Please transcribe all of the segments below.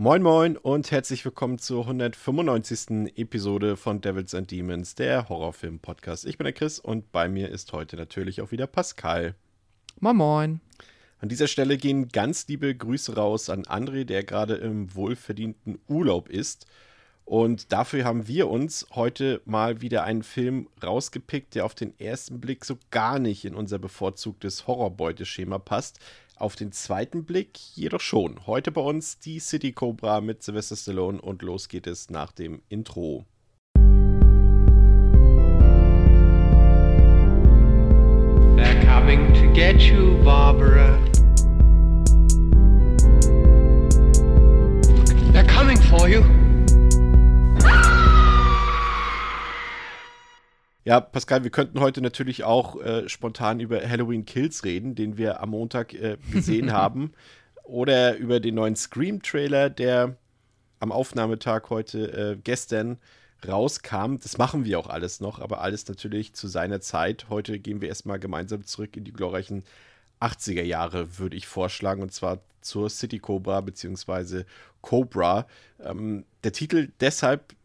Moin Moin und herzlich willkommen zur 195. Episode von Devils and Demons, der Horrorfilm-Podcast. Ich bin der Chris und bei mir ist heute natürlich auch wieder Pascal. Moin Moin. An dieser Stelle gehen ganz liebe Grüße raus an André, der gerade im wohlverdienten Urlaub ist. Und dafür haben wir uns heute mal wieder einen Film rausgepickt, der auf den ersten Blick so gar nicht in unser bevorzugtes Horrorbeuteschema passt. Auf den zweiten Blick jedoch schon. Heute bei uns die City Cobra mit Sylvester Stallone und los geht es nach dem Intro. They're coming to get you, Barbara. Ja, Pascal, wir könnten heute natürlich auch äh, spontan über Halloween Kills reden, den wir am Montag äh, gesehen haben. Oder über den neuen Scream-Trailer, der am Aufnahmetag heute äh, gestern rauskam. Das machen wir auch alles noch, aber alles natürlich zu seiner Zeit. Heute gehen wir erstmal gemeinsam zurück in die glorreichen 80er Jahre, würde ich vorschlagen, und zwar zur City Cobra bzw. Cobra. Ähm, der Titel deshalb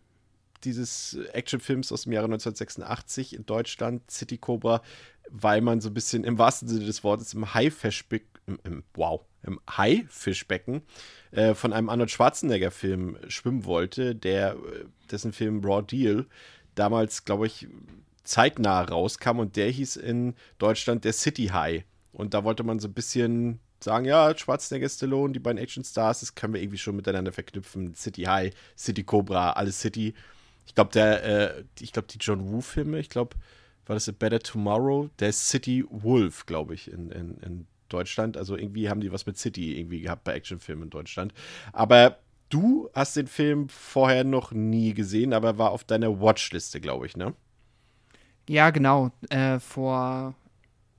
dieses Actionfilms aus dem Jahre 1986 in Deutschland, City Cobra, weil man so ein bisschen im wahrsten Sinne des Wortes im Haifischbecken, im, im, wow, im Haifischbecken äh, von einem Arnold Schwarzenegger-Film schwimmen wollte, der, äh, dessen Film Raw Deal damals, glaube ich, zeitnah rauskam und der hieß in Deutschland der City High. Und da wollte man so ein bisschen sagen, ja, Schwarzenegger, Stallone, die beiden Action-Stars, das können wir irgendwie schon miteinander verknüpfen. City High, City Cobra, alles City. Ich glaube, der, äh, ich glaube, die John Woo-Filme, ich glaube, war das A Better Tomorrow? Der ist City Wolf, glaube ich, in, in, in Deutschland. Also irgendwie haben die was mit City irgendwie gehabt bei Actionfilmen in Deutschland. Aber du hast den Film vorher noch nie gesehen, aber war auf deiner Watchliste, glaube ich, ne? Ja, genau. Äh, vor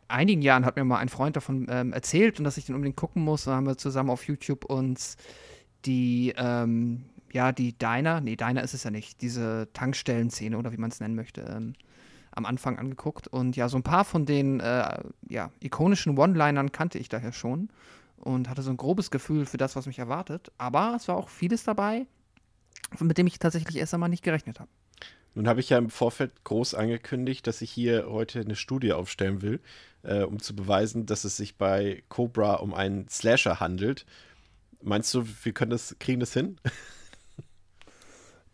einigen Jahren hat mir mal ein Freund davon ähm, erzählt und dass ich den unbedingt gucken muss. Da haben wir zusammen auf YouTube uns die, ähm, ja, die Diner, nee, Diner ist es ja nicht, diese Tankstellenszene oder wie man es nennen möchte, ähm, am Anfang angeguckt. Und ja, so ein paar von den äh, ja, ikonischen One-Linern kannte ich daher schon und hatte so ein grobes Gefühl für das, was mich erwartet. Aber es war auch vieles dabei, mit dem ich tatsächlich erst einmal nicht gerechnet habe. Nun habe ich ja im Vorfeld groß angekündigt, dass ich hier heute eine Studie aufstellen will, äh, um zu beweisen, dass es sich bei Cobra um einen Slasher handelt. Meinst du, wir können das, kriegen das hin?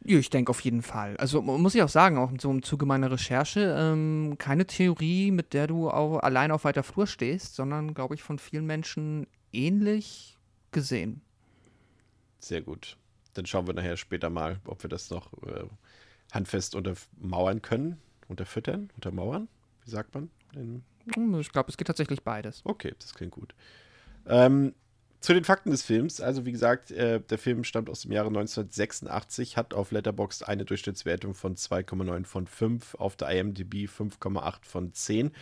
Ja, ich denke auf jeden Fall. Also muss ich auch sagen, auch so im Zuge meiner Recherche, ähm, keine Theorie, mit der du auch allein auf weiter Flur stehst, sondern, glaube ich, von vielen Menschen ähnlich gesehen. Sehr gut. Dann schauen wir nachher später mal, ob wir das noch äh, handfest untermauern können. Unterfüttern, untermauern? Wie sagt man? In ich glaube, es geht tatsächlich beides. Okay, das klingt gut. Ähm, zu den Fakten des Films. Also, wie gesagt, äh, der Film stammt aus dem Jahre 1986, hat auf Letterboxd eine Durchschnittswertung von 2,9 von 5, auf der IMDb 5,8 von 10.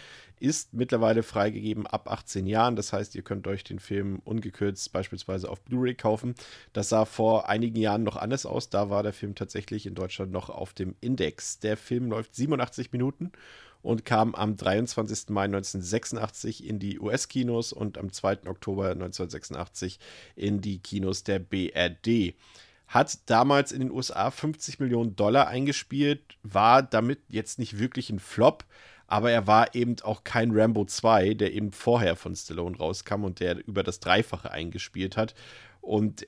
Ist mittlerweile freigegeben ab 18 Jahren. Das heißt, ihr könnt euch den Film ungekürzt beispielsweise auf Blu-ray kaufen. Das sah vor einigen Jahren noch anders aus. Da war der Film tatsächlich in Deutschland noch auf dem Index. Der Film läuft 87 Minuten und kam am 23. Mai 1986 in die US-Kinos und am 2. Oktober 1986 in die Kinos der BRD. Hat damals in den USA 50 Millionen Dollar eingespielt, war damit jetzt nicht wirklich ein Flop, aber er war eben auch kein Rambo 2, der eben vorher von Stallone rauskam und der über das Dreifache eingespielt hat. Und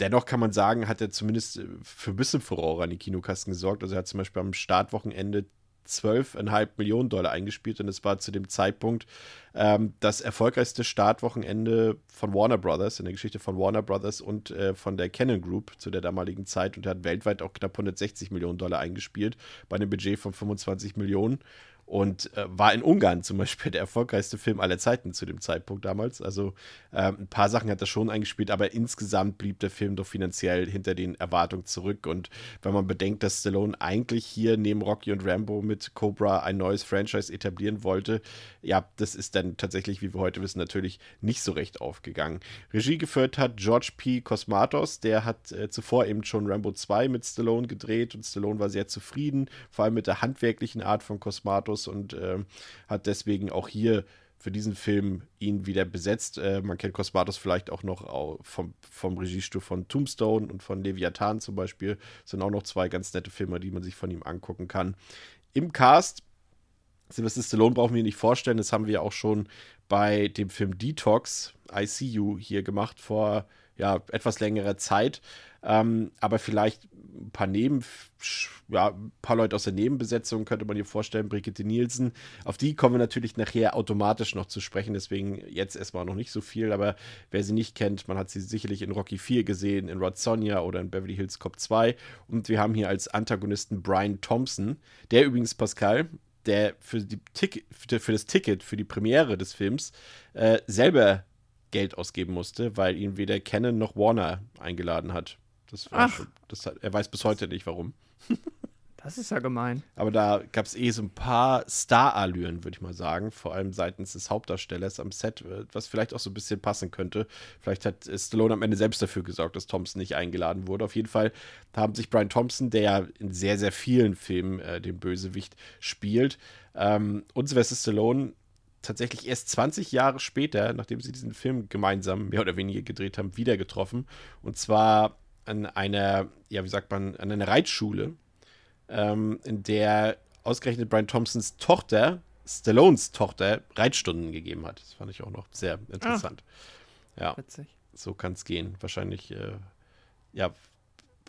dennoch kann man sagen, hat er zumindest für ein bisschen Furore an die Kinokasten gesorgt. Also er hat zum Beispiel am Startwochenende 12,5 Millionen Dollar eingespielt und es war zu dem Zeitpunkt ähm, das erfolgreichste Startwochenende von Warner Brothers, in der Geschichte von Warner Brothers und äh, von der Canon Group zu der damaligen Zeit und hat weltweit auch knapp 160 Millionen Dollar eingespielt bei einem Budget von 25 Millionen. Und äh, war in Ungarn zum Beispiel der erfolgreichste Film aller Zeiten zu dem Zeitpunkt damals. Also äh, ein paar Sachen hat er schon eingespielt, aber insgesamt blieb der Film doch finanziell hinter den Erwartungen zurück. Und wenn man bedenkt, dass Stallone eigentlich hier neben Rocky und Rambo mit Cobra ein neues Franchise etablieren wollte, ja, das ist dann tatsächlich, wie wir heute wissen, natürlich nicht so recht aufgegangen. Regie geführt hat George P. Cosmatos, der hat äh, zuvor eben schon Rambo 2 mit Stallone gedreht und Stallone war sehr zufrieden, vor allem mit der handwerklichen Art von Cosmatos und äh, hat deswegen auch hier für diesen Film ihn wieder besetzt. Äh, man kennt Cosmatos vielleicht auch noch vom, vom Regiestuhl von Tombstone und von Leviathan zum Beispiel. Das sind auch noch zwei ganz nette Filme, die man sich von ihm angucken kann. Im Cast Sylvester Stallone brauchen wir nicht vorstellen, das haben wir auch schon bei dem Film Detox, ICU, hier gemacht vor ja, etwas längerer Zeit. Ähm, aber vielleicht ein paar Neben, ja, ein paar Leute aus der Nebenbesetzung könnte man hier vorstellen, Brigitte Nielsen. Auf die kommen wir natürlich nachher automatisch noch zu sprechen, deswegen jetzt erstmal noch nicht so viel, aber wer sie nicht kennt, man hat sie sicherlich in Rocky 4 gesehen, in Rod Sonja oder in Beverly Hills Cop 2 und wir haben hier als Antagonisten Brian Thompson, der übrigens Pascal, der für, die Tick für das Ticket, für die Premiere des Films äh, selber Geld ausgeben musste, weil ihn weder Canon noch Warner eingeladen hat. Das war Ach. Schon, das hat, er weiß bis heute nicht warum. Das ist ja gemein. Aber da gab es eh so ein paar Star-Allüren, würde ich mal sagen. Vor allem seitens des Hauptdarstellers am Set, äh, was vielleicht auch so ein bisschen passen könnte. Vielleicht hat Stallone am Ende selbst dafür gesorgt, dass Thompson nicht eingeladen wurde. Auf jeden Fall haben sich Brian Thompson, der ja in sehr, sehr vielen Filmen äh, den Bösewicht spielt, ähm, und Sylvester Stallone tatsächlich erst 20 Jahre später, nachdem sie diesen Film gemeinsam mehr oder weniger gedreht haben, wieder getroffen. Und zwar an einer, ja, wie sagt man, an einer Reitschule ähm, in der ausgerechnet Brian Thompsons Tochter, Stallones Tochter, Reitstunden gegeben hat. Das fand ich auch noch sehr interessant. Ah, ja, witzig. so kann es gehen. Wahrscheinlich, äh, ja,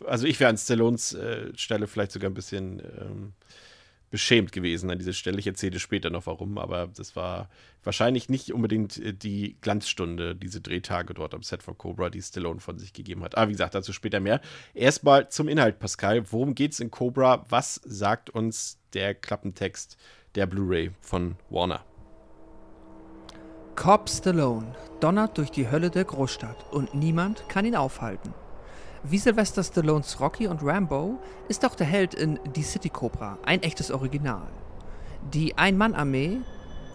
also ich wäre an Stallones äh, Stelle vielleicht sogar ein bisschen ähm, beschämt gewesen an dieser Stelle. Ich erzähle später noch warum, aber das war wahrscheinlich nicht unbedingt äh, die Glanzstunde, diese Drehtage dort am Set von Cobra, die Stallone von sich gegeben hat. Aber wie gesagt, dazu später mehr. Erstmal zum Inhalt, Pascal. Worum geht es in Cobra? Was sagt uns der Klappentext der Blu-ray von Warner? Cobb Stallone donnert durch die Hölle der Großstadt und niemand kann ihn aufhalten. Wie Sylvester Stallones Rocky und Rambo ist auch der Held in Die City Cobra ein echtes Original. Die Ein-Mann-Armee,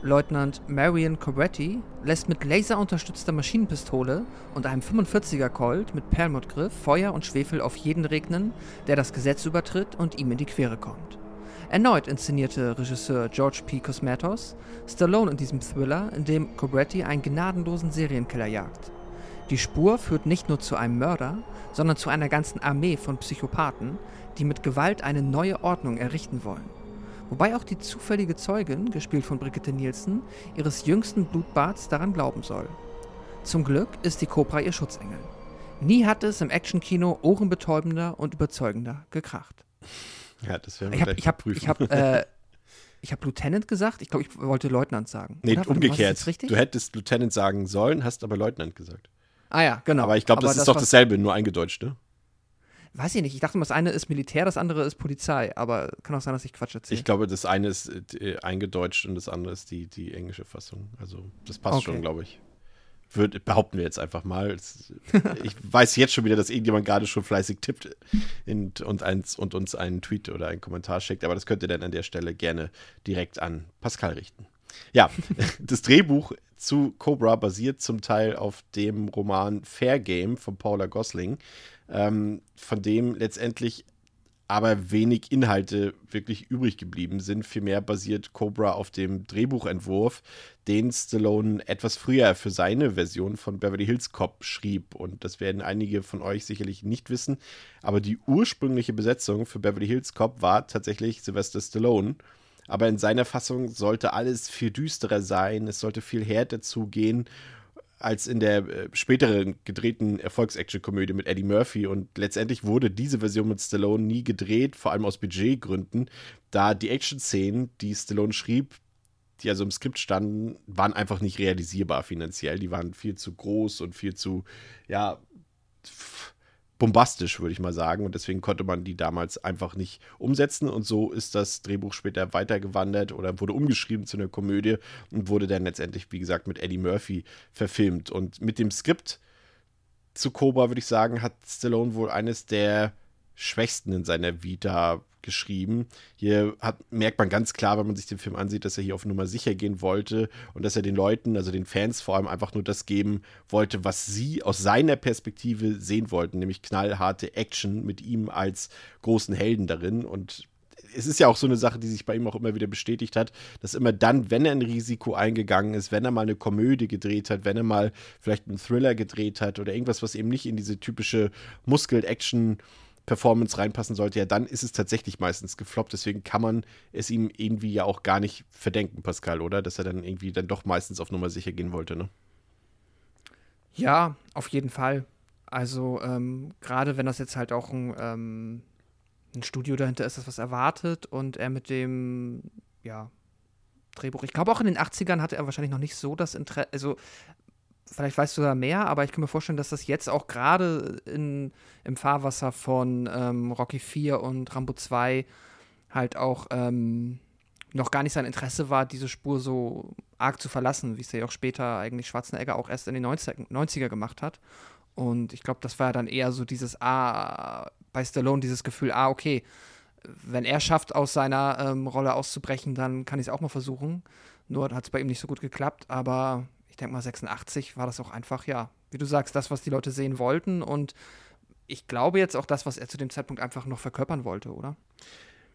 Leutnant Marion Cobretti, lässt mit laserunterstützter Maschinenpistole und einem 45er Colt mit Perlmuttgriff Feuer und Schwefel auf jeden regnen, der das Gesetz übertritt und ihm in die Quere kommt. Erneut inszenierte Regisseur George P. Cosmatos Stallone in diesem Thriller, in dem Cobretti einen gnadenlosen Serienkiller jagt. Die Spur führt nicht nur zu einem Mörder, sondern zu einer ganzen Armee von Psychopathen, die mit Gewalt eine neue Ordnung errichten wollen. Wobei auch die zufällige Zeugin, gespielt von Brigitte Nielsen, ihres jüngsten Blutbads daran glauben soll. Zum Glück ist die Cobra ihr Schutzengel. Nie hat es im Actionkino ohrenbetäubender und überzeugender gekracht. Ja, das werden wir ich hab, ich hab, ich hab, äh, ich habe Lieutenant gesagt. Ich glaube, ich wollte Leutnant sagen. Nee, Oder? umgekehrt. Du hättest Lieutenant sagen sollen, hast aber Leutnant gesagt. Ah ja, genau. Aber ich glaube, das ist das, doch dasselbe, nur eingedeutscht, ne? Weiß ich nicht. Ich dachte, das eine ist Militär, das andere ist Polizei. Aber kann auch sein, dass ich Quatsch erzähle. Ich glaube, das eine ist äh, eingedeutscht und das andere ist die, die englische Fassung. Also, das passt okay. schon, glaube ich. Würd, behaupten wir jetzt einfach mal. ich weiß jetzt schon wieder, dass irgendjemand gerade schon fleißig tippt in, und, eins, und uns einen Tweet oder einen Kommentar schickt. Aber das könnt ihr dann an der Stelle gerne direkt an Pascal richten. Ja, das Drehbuch zu Cobra basiert zum Teil auf dem Roman Fair Game von Paula Gosling, ähm, von dem letztendlich aber wenig Inhalte wirklich übrig geblieben sind. Vielmehr basiert Cobra auf dem Drehbuchentwurf, den Stallone etwas früher für seine Version von Beverly Hills Cop schrieb. Und das werden einige von euch sicherlich nicht wissen. Aber die ursprüngliche Besetzung für Beverly Hills Cop war tatsächlich Sylvester Stallone. Aber in seiner Fassung sollte alles viel düsterer sein, es sollte viel härter zugehen als in der äh, späteren gedrehten Erfolgs-Action-Komödie mit Eddie Murphy. Und letztendlich wurde diese Version mit Stallone nie gedreht, vor allem aus Budgetgründen, da die Action-Szenen, die Stallone schrieb, die also im Skript standen, waren einfach nicht realisierbar finanziell. Die waren viel zu groß und viel zu, ja, bombastisch, würde ich mal sagen. Und deswegen konnte man die damals einfach nicht umsetzen. Und so ist das Drehbuch später weitergewandert oder wurde umgeschrieben zu einer Komödie und wurde dann letztendlich, wie gesagt, mit Eddie Murphy verfilmt. Und mit dem Skript zu Cobra, würde ich sagen, hat Stallone wohl eines der schwächsten in seiner Vita geschrieben. Hier hat, merkt man ganz klar, wenn man sich den Film ansieht, dass er hier auf Nummer sicher gehen wollte und dass er den Leuten, also den Fans vor allem einfach nur das geben wollte, was sie aus seiner Perspektive sehen wollten, nämlich knallharte Action mit ihm als großen Helden darin und es ist ja auch so eine Sache, die sich bei ihm auch immer wieder bestätigt hat, dass immer dann, wenn er ein Risiko eingegangen ist, wenn er mal eine Komödie gedreht hat, wenn er mal vielleicht einen Thriller gedreht hat oder irgendwas, was eben nicht in diese typische Muskel-Action- Performance reinpassen sollte, ja, dann ist es tatsächlich meistens gefloppt. Deswegen kann man es ihm irgendwie ja auch gar nicht verdenken, Pascal, oder? Dass er dann irgendwie dann doch meistens auf Nummer sicher gehen wollte, ne? Ja, auf jeden Fall. Also, ähm, gerade wenn das jetzt halt auch ein, ähm, ein Studio dahinter ist, das was erwartet und er mit dem, ja, Drehbuch. Ich glaube, auch in den 80ern hatte er wahrscheinlich noch nicht so das Interesse. Also, vielleicht weißt du da mehr, aber ich kann mir vorstellen, dass das jetzt auch gerade im Fahrwasser von ähm, Rocky 4 und Rambo 2 halt auch ähm, noch gar nicht sein Interesse war, diese Spur so arg zu verlassen, wie es ja auch später eigentlich Schwarzenegger auch erst in den 90er, 90er gemacht hat. Und ich glaube, das war dann eher so dieses, ah, bei Stallone dieses Gefühl, ah, okay, wenn er schafft, aus seiner ähm, Rolle auszubrechen, dann kann ich es auch mal versuchen. Nur hat es bei ihm nicht so gut geklappt, aber ich denke mal 86 war das auch einfach, ja, wie du sagst, das, was die Leute sehen wollten und ich glaube jetzt auch das, was er zu dem Zeitpunkt einfach noch verkörpern wollte, oder?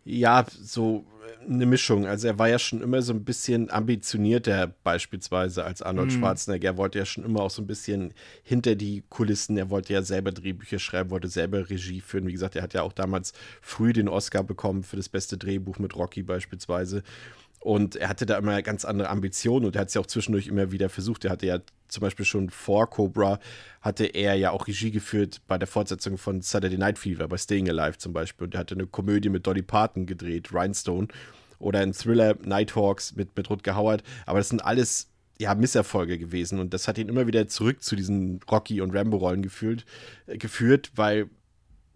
Ja, so äh, eine Mischung. Also er war ja schon immer so ein bisschen ambitionierter beispielsweise als Arnold mm. Schwarzenegger. Er wollte ja schon immer auch so ein bisschen hinter die Kulissen. Er wollte ja selber Drehbücher schreiben, wollte selber Regie führen. Wie gesagt, er hat ja auch damals früh den Oscar bekommen für das beste Drehbuch mit Rocky beispielsweise. Und er hatte da immer ganz andere Ambitionen und er hat es ja auch zwischendurch immer wieder versucht. Er hatte ja zum Beispiel schon vor Cobra, hatte er ja auch Regie geführt bei der Fortsetzung von Saturday Night Fever, bei Staying Alive zum Beispiel. Und er hatte eine Komödie mit Dolly Parton gedreht, Rhinestone. Oder ein Thriller Nighthawks mit, mit Rutger Hauer. Aber das sind alles ja, Misserfolge gewesen. Und das hat ihn immer wieder zurück zu diesen Rocky- und Rambo-Rollen geführt, äh, geführt, weil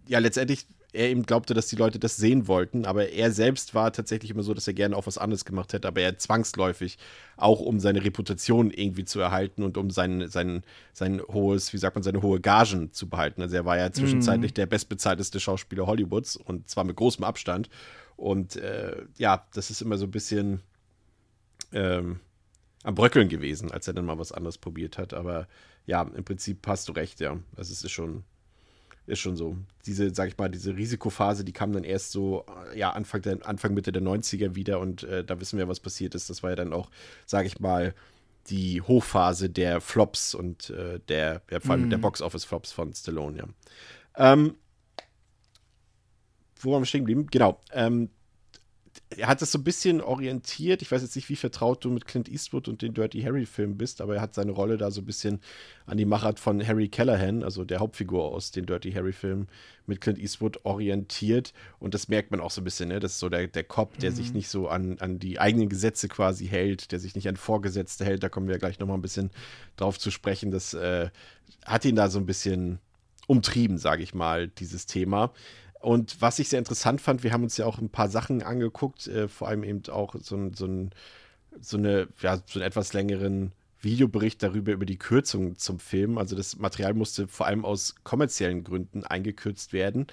ja letztendlich er eben glaubte, dass die Leute das sehen wollten, aber er selbst war tatsächlich immer so, dass er gerne auch was anderes gemacht hätte, aber er zwangsläufig, auch um seine Reputation irgendwie zu erhalten und um sein, sein, sein hohes, wie sagt man, seine hohe Gagen zu behalten. Also er war ja zwischenzeitlich mm. der bestbezahlteste Schauspieler Hollywoods und zwar mit großem Abstand. Und äh, ja, das ist immer so ein bisschen ähm, am Bröckeln gewesen, als er dann mal was anderes probiert hat. Aber ja, im Prinzip hast du recht, ja. Also es ist schon ist schon so. Diese, sag ich mal, diese Risikophase, die kam dann erst so, äh, ja, Anfang, der, Anfang Mitte der 90er wieder und äh, da wissen wir, was passiert ist. Das war ja dann auch, sag ich mal, die Hochphase der Flops und äh, der, ja, vor allem mm. der mhm. Box-Office-Flops von Stallone, ja. Ähm, wo waren wir stehen geblieben? Genau. Ähm, er hat das so ein bisschen orientiert. Ich weiß jetzt nicht, wie vertraut du mit Clint Eastwood und den Dirty Harry-Filmen bist, aber er hat seine Rolle da so ein bisschen an die Machart von Harry Callahan, also der Hauptfigur aus den Dirty Harry-Filmen, mit Clint Eastwood orientiert. Und das merkt man auch so ein bisschen, ne? Das ist so der, der Cop, der mhm. sich nicht so an, an die eigenen Gesetze quasi hält, der sich nicht an Vorgesetzte hält. Da kommen wir gleich nochmal ein bisschen drauf zu sprechen. Das äh, hat ihn da so ein bisschen umtrieben, sage ich mal, dieses Thema. Und was ich sehr interessant fand, wir haben uns ja auch ein paar Sachen angeguckt, äh, vor allem eben auch so, so, ein, so, eine, ja, so einen etwas längeren Videobericht darüber, über die Kürzung zum Film. Also das Material musste vor allem aus kommerziellen Gründen eingekürzt werden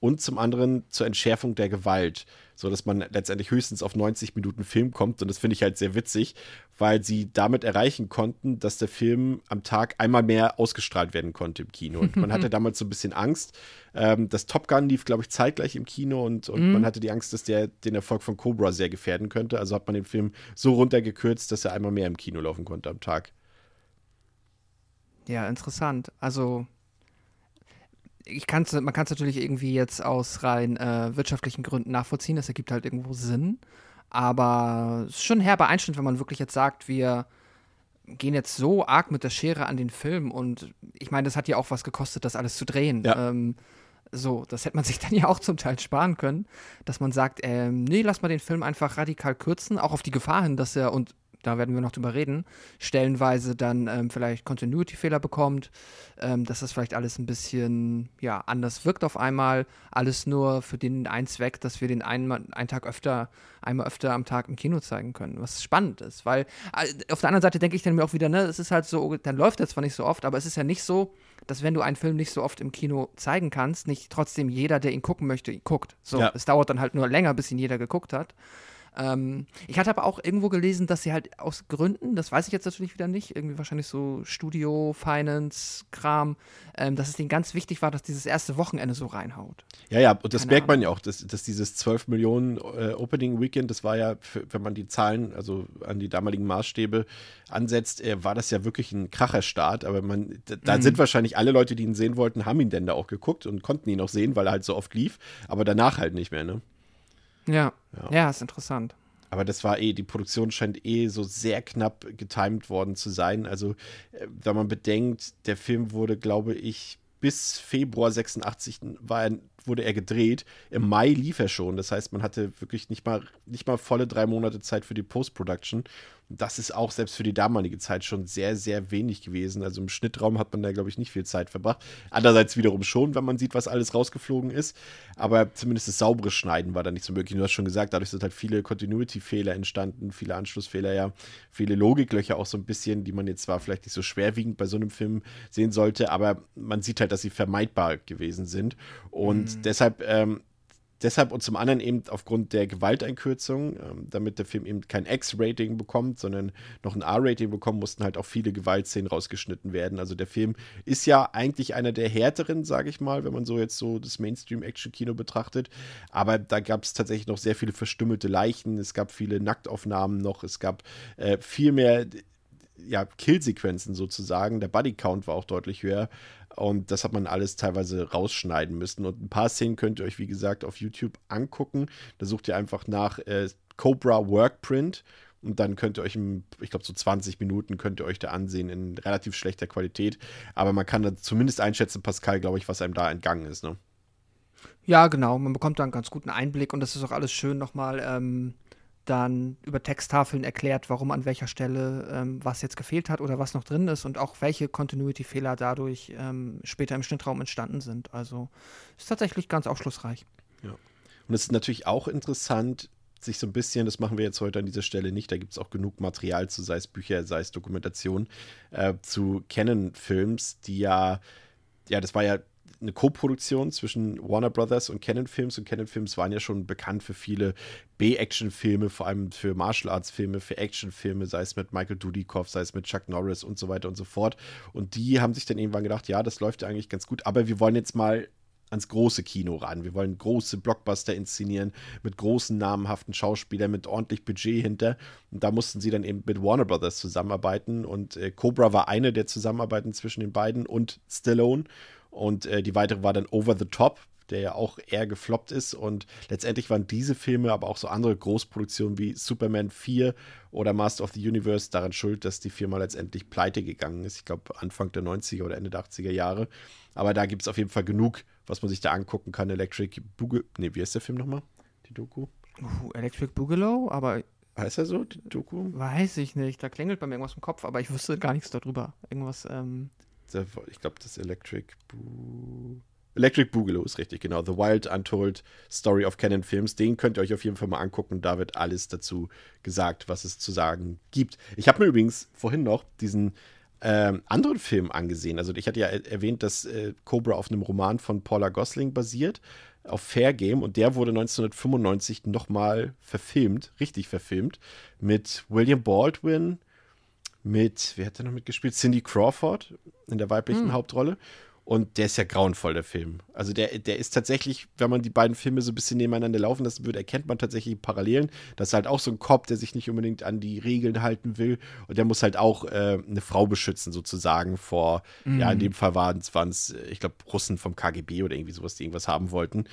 und zum anderen zur Entschärfung der Gewalt, so dass man letztendlich höchstens auf 90 Minuten Film kommt und das finde ich halt sehr witzig, weil sie damit erreichen konnten, dass der Film am Tag einmal mehr ausgestrahlt werden konnte im Kino und man hatte damals so ein bisschen Angst. Ähm, das Top Gun lief, glaube ich, zeitgleich im Kino und, und mhm. man hatte die Angst, dass der den Erfolg von Cobra sehr gefährden könnte. Also hat man den Film so runtergekürzt, dass er einmal mehr im Kino laufen konnte am Tag. Ja, interessant. Also ich kann's, man kann es natürlich irgendwie jetzt aus rein äh, wirtschaftlichen Gründen nachvollziehen. Das ergibt halt irgendwo Sinn. Aber es ist schon herber Einschnitt, wenn man wirklich jetzt sagt, wir gehen jetzt so arg mit der Schere an den Film. Und ich meine, das hat ja auch was gekostet, das alles zu drehen. Ja. Ähm, so, das hätte man sich dann ja auch zum Teil sparen können, dass man sagt, ähm, nee, lass mal den Film einfach radikal kürzen, auch auf die Gefahr hin, dass er, und da werden wir noch drüber reden, stellenweise dann ähm, vielleicht Continuity-Fehler bekommt, ähm, dass das vielleicht alles ein bisschen ja, anders wirkt auf einmal. Alles nur für den einen Zweck, dass wir den einen, einen Tag öfter, einmal öfter am Tag im Kino zeigen können, was spannend ist. Weil äh, auf der anderen Seite denke ich dann mir auch wieder, ne, es ist halt so, dann läuft das zwar nicht so oft, aber es ist ja nicht so, dass wenn du einen Film nicht so oft im Kino zeigen kannst, nicht trotzdem jeder, der ihn gucken möchte, ihn guckt. So, Ja. es dauert dann halt nur länger, bis ihn jeder geguckt hat. Ähm, ich hatte aber auch irgendwo gelesen, dass sie halt aus Gründen, das weiß ich jetzt natürlich wieder nicht, irgendwie wahrscheinlich so Studio, Finance, Kram, ähm, dass es denen ganz wichtig war, dass dieses erste Wochenende so reinhaut. Ja, ja, und das Keine merkt man ja auch, dass, dass dieses 12 Millionen äh, Opening Weekend, das war ja, für, wenn man die Zahlen, also an die damaligen Maßstäbe ansetzt, äh, war das ja wirklich ein Kracherstart. Aber man, da, da Mhm. sind wahrscheinlich alle Leute, die ihn sehen wollten, haben ihn denn da auch geguckt und konnten ihn auch sehen, weil er halt so oft lief. Aber danach halt nicht mehr, ne? Ja, Ja. ja, ist interessant. Aber das war eh, die Produktion scheint eh so sehr knapp getimed worden zu sein. Also, äh, wenn man bedenkt, der Film wurde, glaube ich, bis Februar 86 war er, wurde er gedreht. Im Mai lief er schon. Das heißt, man hatte wirklich nicht mal, nicht mal volle drei Monate Zeit für die Post-Production. Das ist auch selbst für die damalige Zeit schon sehr, sehr wenig gewesen. Also im Schnittraum hat man da, glaube ich, nicht viel Zeit verbracht. Andererseits wiederum schon, wenn man sieht, was alles rausgeflogen ist. Aber zumindest das saubere Schneiden war da nicht so möglich. Du hast schon gesagt, dadurch sind halt viele Continuity-Fehler entstanden, viele Anschlussfehler, ja, viele Logiklöcher auch so ein bisschen, die man jetzt zwar vielleicht nicht so schwerwiegend bei so einem Film sehen sollte, aber man sieht halt, dass sie vermeidbar gewesen sind. Und deshalb ähm, Deshalb und zum anderen eben aufgrund der Gewalteinkürzung, ähm, damit der Film eben kein X-Rating bekommt, sondern noch ein R-Rating bekommt, mussten halt auch viele Gewaltszenen rausgeschnitten werden. Also der Film ist ja eigentlich einer der härteren, sage ich mal, wenn man so jetzt so das Mainstream-Action-Kino betrachtet. Aber da gab es tatsächlich noch sehr viele verstümmelte Leichen, es gab viele Nacktaufnahmen noch, es gab äh, viel mehr ja, Killsequenzen sozusagen. Der Bodycount war auch deutlich höher. Und das hat man alles teilweise rausschneiden müssen. Und ein paar Szenen könnt ihr euch, wie gesagt, auf YouTube angucken. Da sucht ihr einfach nach äh, Cobra Workprint. Und dann könnt ihr euch, im, ich glaube, so 20 Minuten könnt ihr euch da ansehen in relativ schlechter Qualität. Aber man kann da zumindest einschätzen, Pascal, glaube ich, was einem da entgangen ist. Ne? Ja, genau. Man bekommt da einen ganz guten Einblick und das ist auch alles schön nochmal ähm, dann über Texttafeln erklärt, warum an welcher Stelle ähm, was jetzt gefehlt hat oder was noch drin ist und auch welche Continuity-Fehler dadurch ähm, später im Schnittraum entstanden sind. Also ist tatsächlich ganz aufschlussreich. Und es ist natürlich auch interessant, sich so ein bisschen, das machen wir jetzt heute an dieser Stelle nicht, da gibt es auch genug Material zu, sei es Bücher, sei es Dokumentation, äh, zu Canon-Films, die ja, ja, das war ja eine Co-Produktion zwischen Warner Brothers und Canon Films und Canon Films waren ja schon bekannt für viele B-Action-Filme, vor allem für Martial Arts-Filme, für Action-Filme, sei es mit Michael Dudikoff, sei es mit Chuck Norris und so weiter und so fort. Und die haben sich dann irgendwann gedacht, ja, das läuft ja eigentlich ganz gut, aber wir wollen jetzt mal ans große Kino ran. Wir wollen große Blockbuster inszenieren mit großen namenhaften Schauspielern, mit ordentlich Budget hinter. Und da mussten sie dann eben mit Warner Brothers zusammenarbeiten. Und äh, Cobra war eine der Zusammenarbeiten zwischen den beiden und Stallone. Und äh, die weitere war dann Over the Top, der ja auch eher gefloppt ist. Und letztendlich waren diese Filme, aber auch so andere Großproduktionen wie Superman 4 oder Master of the Universe daran schuld, dass die Firma letztendlich pleite gegangen ist. Ich glaube, Anfang der 90er oder Ende der 80er Jahre. Aber da gibt es auf jeden Fall genug, was man sich da angucken kann. Electric Boogaloo. Nee, wie heißt der Film nochmal? Die Doku? Uh, Electric Boogaloo, aber Heißt er so, die Doku? weiß ich nicht. Da klingelt bei mir irgendwas im Kopf, aber ich wüsste gar nichts darüber. Irgendwas, ähm, Ich glaube, das Electric Boo Electric Boogaloo ist richtig, genau. The Wild Untold Story of Canon Films. Den könnt ihr euch auf jeden Fall mal angucken. Da wird alles dazu gesagt, was es zu sagen gibt. Ich habe mir übrigens vorhin noch diesen ähm, anderen Film angesehen. Also ich hatte ja er- erwähnt, dass äh, Cobra auf einem Roman von Paula Gosling basiert, auf Fair Game. Und der wurde 1995 nochmal verfilmt, richtig verfilmt, mit William Baldwin, mit, wer hat da noch mitgespielt? Cindy Crawford in der weiblichen Hauptrolle. Und der ist ja grauenvoll, der Film. Also der, der ist tatsächlich, wenn man die beiden Filme so ein bisschen nebeneinander laufen lassen würde, erkennt man tatsächlich Parallelen. Das ist halt auch so ein Cop, der sich nicht unbedingt an die Regeln halten will. Und der muss halt auch äh, eine Frau beschützen, sozusagen, vor, ja, in dem Fall waren es, ich glaube, Russen vom KGB oder irgendwie sowas, die irgendwas haben wollten.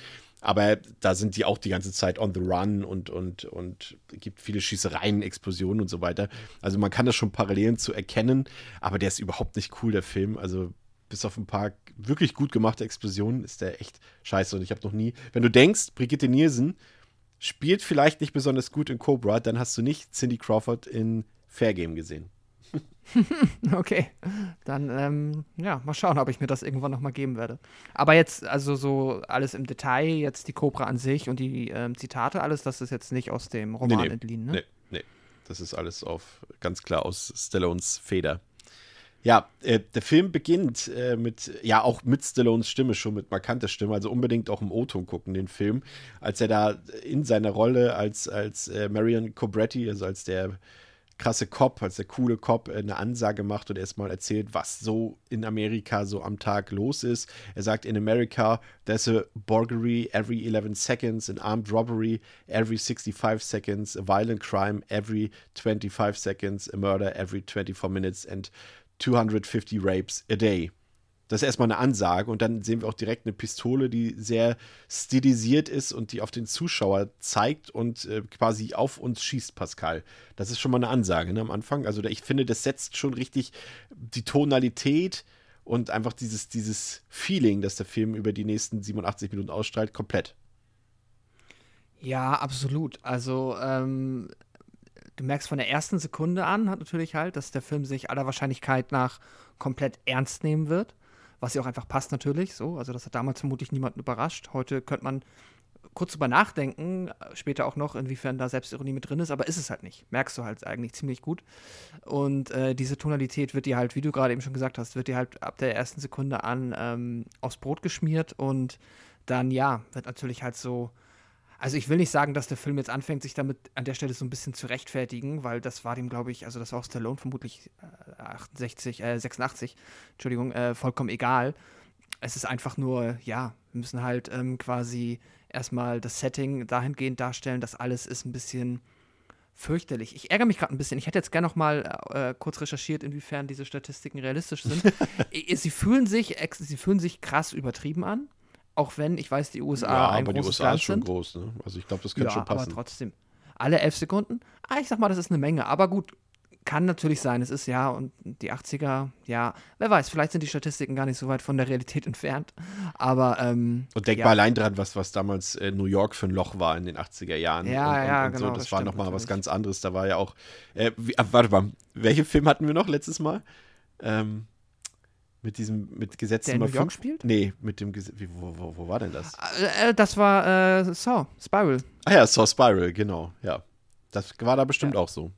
Aber da sind die auch die ganze Zeit on the run und, und, und gibt viele Schießereien, Explosionen und so weiter. Also man kann das schon Parallelen zu erkennen, aber der ist überhaupt nicht cool, der Film. Also bis auf ein paar wirklich gut gemachte Explosionen ist der echt scheiße. Und ich habe noch nie, wenn du denkst, Brigitte Nielsen spielt vielleicht nicht besonders gut in Cobra, dann hast du nicht Cindy Crawford in Fair Game gesehen. Okay, dann ähm, ja, mal schauen, ob ich mir das irgendwann noch mal geben werde. Aber jetzt, also so alles im Detail, jetzt die Cobra an sich und die ähm, Zitate, alles, das ist jetzt nicht aus dem Roman nee, nee, entliehen, ne? Nee, nee. Das ist alles auf ganz klar aus Stallones Feder. Ja, äh, der Film beginnt äh, mit, ja, auch mit Stallones Stimme, schon mit markanter Stimme, also unbedingt auch im O-Ton gucken, den Film, als er da in seiner Rolle als, als äh, Marion Cobretti, also als der krasse Cop, als der coole Cop eine Ansage macht und erstmal erzählt, was so in Amerika so am Tag los ist. Er sagt, in America there's a burglary every 11 seconds, an armed robbery every 65 seconds, a violent crime every 25 seconds, a murder every 24 minutes and 250 rapes a day. Das ist erstmal eine Ansage und dann sehen wir auch direkt eine Pistole, die sehr stilisiert ist und die auf den Zuschauer zeigt und äh, quasi auf uns schießt, Pascal. Das ist schon mal eine Ansage ne, am Anfang. Also ich finde, das setzt schon richtig die Tonalität und einfach dieses, dieses Feeling, das der Film über die nächsten 87 Minuten ausstrahlt, komplett. Ja, absolut. Also, ähm, du merkst von der ersten Sekunde an, hat natürlich halt, dass der Film sich aller Wahrscheinlichkeit nach komplett ernst nehmen wird was ja auch einfach passt natürlich so. Also das hat damals vermutlich niemanden überrascht. Heute könnte man kurz drüber nachdenken, später auch noch, inwiefern da Selbstironie mit drin ist, aber ist es halt nicht. Merkst du halt eigentlich ziemlich gut. Und äh, diese Tonalität wird dir halt, wie du gerade eben schon gesagt hast, wird dir halt ab der ersten Sekunde an ähm, aufs Brot geschmiert und dann, ja, wird natürlich halt so also ich will nicht sagen, dass der Film jetzt anfängt, sich damit an der Stelle so ein bisschen zu rechtfertigen, weil das war dem, glaube ich, also das war auch Stallone vermutlich äh, 68, äh, 86, Entschuldigung, äh, vollkommen egal. Es ist einfach nur, ja, wir müssen halt ähm, quasi erstmal das Setting dahingehend darstellen, dass alles ist ein bisschen fürchterlich. Ich ärgere mich gerade ein bisschen. Ich hätte jetzt gerne noch mal äh, kurz recherchiert, inwiefern diese Statistiken realistisch sind. sie fühlen sich, sie fühlen sich krass übertrieben an auch wenn ich weiß, die USA ja, ein aber die USA Land ist schon sind. groß, ne? Also ich glaube, das könnte ja, schon passen. aber trotzdem. Alle elf Sekunden? Ah, ich sag mal, das ist eine Menge. Aber gut, kann natürlich sein. Es ist ja, und die 80er, ja, wer weiß, vielleicht sind die Statistiken gar nicht so weit von der Realität entfernt. Aber, ähm, Und denk ja. mal allein dran, was, was damals äh, New York für ein Loch war in den 80er Jahren. Ja, und, ja, und, und genau, So. Das, das war nochmal was ganz anderes. Da war ja auch. Äh, wie, ah, warte mal, welchen Film hatten wir noch letztes Mal? Ähm, mit diesem, mit Gesetz Der in Nummer New York 5? spielt? Nee, mit dem Gesetz. Wo, wo, wo war denn das? Äh, äh, das war äh, Saw, Spiral. Ah ja, Saw Spiral, genau, ja. Das war da bestimmt auch so.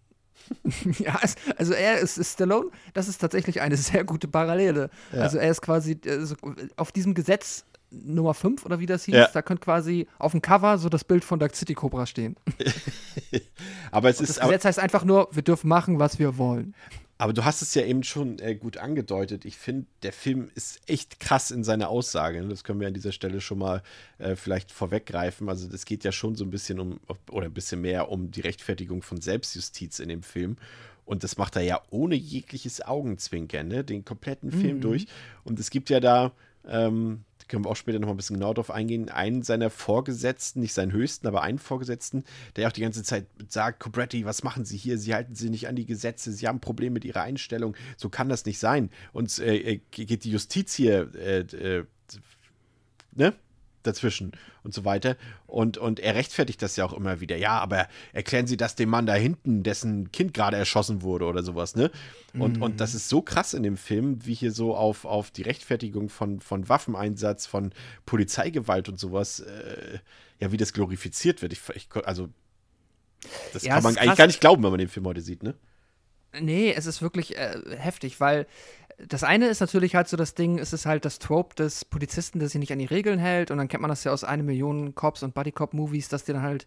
ja, also er ist, ist Stallone, das ist tatsächlich eine sehr gute Parallele. Ja. Also er ist quasi äh, so, auf diesem Gesetz Nummer 5 oder wie das hieß, Ja. da könnte quasi auf dem Cover so das Bild von Dark City Cobra stehen. Aber es Das ist. Aber, Gesetz heißt einfach nur, wir dürfen machen, was wir wollen. Aber du hast es ja eben schon äh, gut angedeutet. Ich finde, der Film ist echt krass in seiner Aussage. ne? Das können wir an dieser Stelle schon mal äh, vielleicht vorweggreifen. Also es geht ja schon so ein bisschen um, oder ein bisschen mehr um die Rechtfertigung von Selbstjustiz in dem Film. Und das macht er ja ohne jegliches Augenzwinkern, ne? den kompletten Film durch. Und es gibt ja da, ähm, da können wir auch später noch mal ein bisschen genauer drauf eingehen, einen seiner Vorgesetzten, nicht seinen höchsten, aber einen Vorgesetzten, der auch die ganze Zeit sagt, Cobretti, was machen Sie hier? Sie halten sich nicht an die Gesetze, Sie haben ein Problem mit Ihrer Einstellung, so kann das nicht sein. Und äh, äh, geht die Justiz hier, äh, äh, ne? Dazwischen und so weiter. Und, und er rechtfertigt das ja auch immer wieder. Ja, aber erklären Sie das dem Mann da hinten, dessen Kind gerade erschossen wurde oder sowas, ne? Und, und das ist so krass in dem Film, wie hier so auf, auf die Rechtfertigung von, von Waffeneinsatz, von Polizeigewalt und sowas, äh, ja, wie das glorifiziert wird. Ich, ich, also, das Ja, kann man eigentlich gar nicht glauben, wenn man den Film heute sieht, ne? Nee, es ist wirklich äh, heftig, weil das eine ist natürlich halt so das Ding, es ist halt das Trope des Polizisten, der sich nicht an die Regeln hält und dann kennt man das ja aus eine Million Cops und Buddy-Cop-Movies, dass die dann halt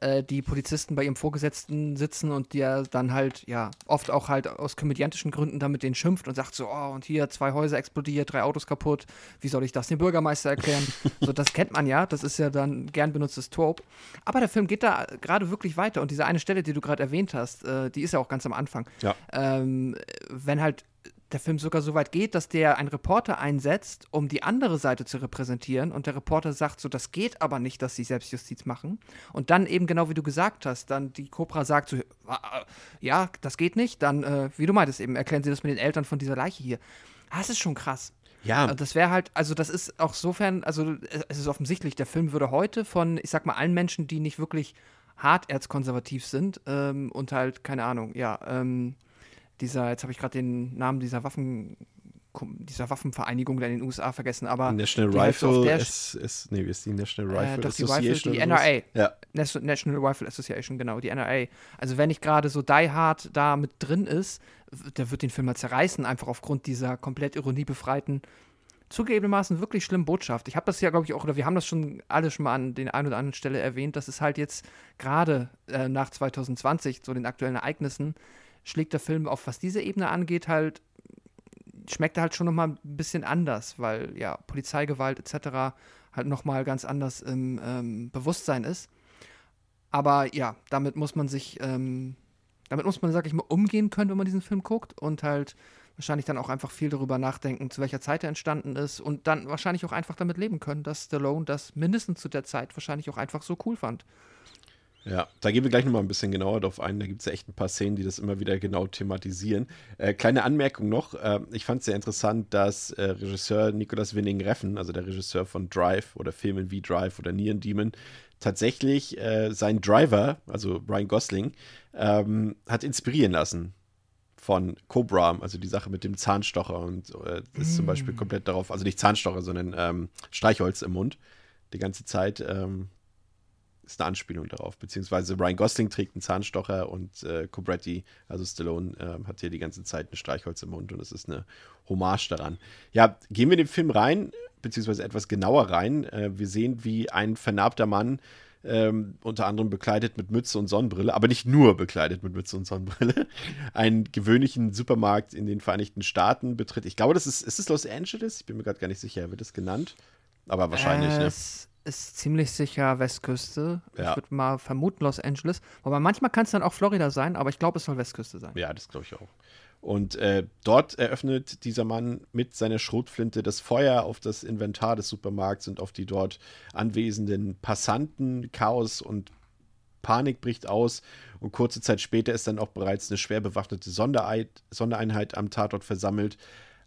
äh, die Polizisten bei ihrem Vorgesetzten sitzen und der dann halt, ja, oft auch halt aus komödiantischen Gründen dann mit denen schimpft und sagt so, oh, und hier zwei Häuser explodiert, drei Autos kaputt, wie soll ich das dem Bürgermeister erklären? so, das kennt man ja, das ist ja dann gern benutztes Trope. Aber der Film geht da gerade wirklich weiter und diese eine Stelle, die du gerade erwähnt hast, äh, die ist ja auch ganz am Anfang Ja. ähm, wenn halt der Film sogar so weit geht, dass der einen Reporter einsetzt, um die andere Seite zu repräsentieren und der Reporter sagt so, das geht aber nicht, dass sie Selbstjustiz machen und dann eben genau wie du gesagt hast, dann die Cobra sagt so, "Ah, ja, das geht nicht, dann, äh, wie du meintest eben, erklären sie das mit den Eltern von dieser Leiche hier. Das ist schon krass. Ja, Also Das wäre halt, also das ist auch sofern, also es ist offensichtlich, der Film würde heute von, ich sag mal, allen Menschen, die nicht wirklich hart erzkonservativ sind ähm, und halt, keine Ahnung, ja, ähm, dieser, jetzt habe ich gerade den Namen dieser Waffen, dieser Waffenvereinigung in den USA vergessen, aber National die halt so Rifle der- ist, ist, nee, wie ist die National Rifle äh, doch, die, Rifle, Association? die oder sowas? NRA. Ja. National Rifle Association, genau, die NRA. Also wenn nicht gerade so Die Hard da mit drin ist, der wird den Film mal zerreißen, einfach aufgrund dieser komplett ironiebefreiten, zugegebenermaßen wirklich schlimmen Botschaft. Ich habe das ja, glaube ich, auch, oder wir haben das schon alle schon mal an den einen oder anderen Stelle erwähnt, dass es halt jetzt gerade äh, nach 2020, so den aktuellen Ereignissen, schlägt der Film auf, was diese Ebene angeht, halt schmeckt er halt schon noch mal ein bisschen anders, weil ja Polizeigewalt etc. halt noch mal ganz anders im ähm, Bewusstsein ist. Aber ja, damit muss man sich, ähm, damit muss man, sag ich mal, umgehen können, wenn man diesen Film guckt und halt wahrscheinlich dann auch einfach viel darüber nachdenken, zu welcher Zeit er entstanden ist und dann wahrscheinlich auch einfach damit leben können, dass Stallone das mindestens zu der Zeit wahrscheinlich auch einfach so cool fand. Ja, da gehen wir gleich nochmal ein bisschen genauer drauf ein. Da gibt es ja echt ein paar Szenen, die das immer wieder genau thematisieren. Äh, kleine Anmerkung noch: äh, Ich fand es sehr interessant, dass äh, Regisseur Nicolas Winning Reffen, also der Regisseur von Drive oder Filmen wie Drive oder Neon Demon, tatsächlich äh, seinen Driver, also Ryan Gosling, ähm, hat inspirieren lassen von Cobra, also die Sache mit dem Zahnstocher und äh, ist zum Beispiel komplett darauf, also nicht Zahnstocher, sondern ähm, Streichholz im Mund die ganze Zeit. Ähm, ist eine Anspielung darauf. Beziehungsweise Ryan Gosling trägt einen Zahnstocher und äh, Cobretti, also Stallone, äh, hat hier die ganze Zeit ein Streichholz im Mund und es ist eine Hommage daran. Ja, gehen wir in den Film rein, beziehungsweise etwas genauer rein. Äh, wir sehen, wie ein vernarbter Mann ähm, unter anderem bekleidet mit Mütze und Sonnenbrille, aber nicht nur bekleidet mit Mütze und Sonnenbrille, einen gewöhnlichen Supermarkt in den Vereinigten Staaten betritt. Ich glaube, das ist, ist es Los Angeles? Ich bin mir gerade gar nicht sicher, wird es genannt? Aber wahrscheinlich, äh, ne? Ist ziemlich sicher Westküste. Ja. Ich würde mal vermuten Los Angeles. Wobei manchmal kann es dann auch Florida sein, aber ich glaube, es soll Westküste sein. Ja, das glaube ich auch. Und äh, dort eröffnet dieser Mann mit seiner Schrotflinte das Feuer auf das Inventar des Supermarkts und auf die dort anwesenden Passanten. Chaos und Panik bricht aus. Und kurze Zeit später ist dann auch bereits eine schwer bewaffnete Sondereinheit am Tatort versammelt.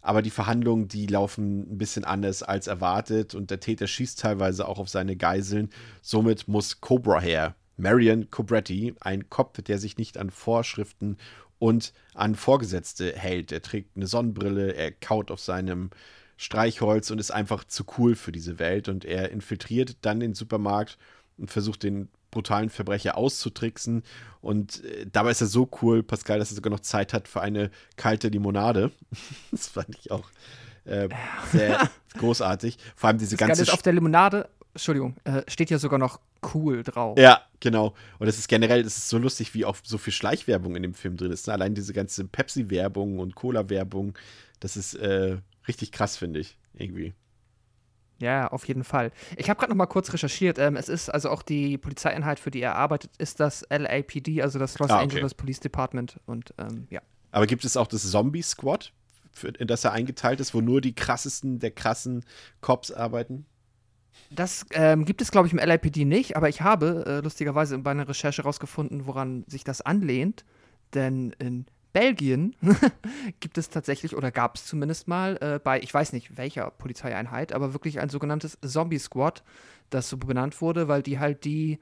Aber die Verhandlungen, die laufen ein bisschen anders als erwartet und der Täter schießt teilweise auch auf seine Geiseln. Somit muss Cobra her, Marion Cobretti, ein Kopf, der sich nicht an Vorschriften und an Vorgesetzte hält. Er trägt eine Sonnenbrille, er kaut auf seinem Streichholz und ist einfach zu cool für diese Welt. Und er infiltriert dann den Supermarkt und versucht den brutalen Verbrecher auszutricksen. Und äh, dabei ist er so cool, Pascal, dass er sogar noch Zeit hat für eine kalte Limonade. das fand ich auch äh, sehr großartig. Vor allem diese Das ganze ist, auf der Limonade, Entschuldigung, äh, steht ja sogar noch cool drauf. Ja, genau. Und es ist generell, es ist so lustig, wie auch so viel Schleichwerbung in dem Film drin ist. ne? Allein diese ganze Pepsi-Werbung und Cola-Werbung, das ist äh, richtig krass, finde ich. Irgendwie. Ja, auf jeden Fall. Ich habe gerade noch mal kurz recherchiert. Ähm, es ist also auch die Polizeieinheit, für die er arbeitet, ist das LAPD, also das Los Ah, okay. Angeles Police Department. Und ähm, ja. Aber gibt es auch das Zombie-Squad, für- in das er eingeteilt ist, wo nur die krassesten der krassen Cops arbeiten? Das ähm, gibt es, glaube ich, im LAPD nicht, aber ich habe äh, lustigerweise bei einer Recherche rausgefunden, woran sich das anlehnt. Denn in Belgien gibt es tatsächlich, oder gab es zumindest mal, äh, bei, ich weiß nicht welcher Polizeieinheit, aber wirklich ein sogenanntes Zombie-Squad, das so benannt wurde, weil die halt die,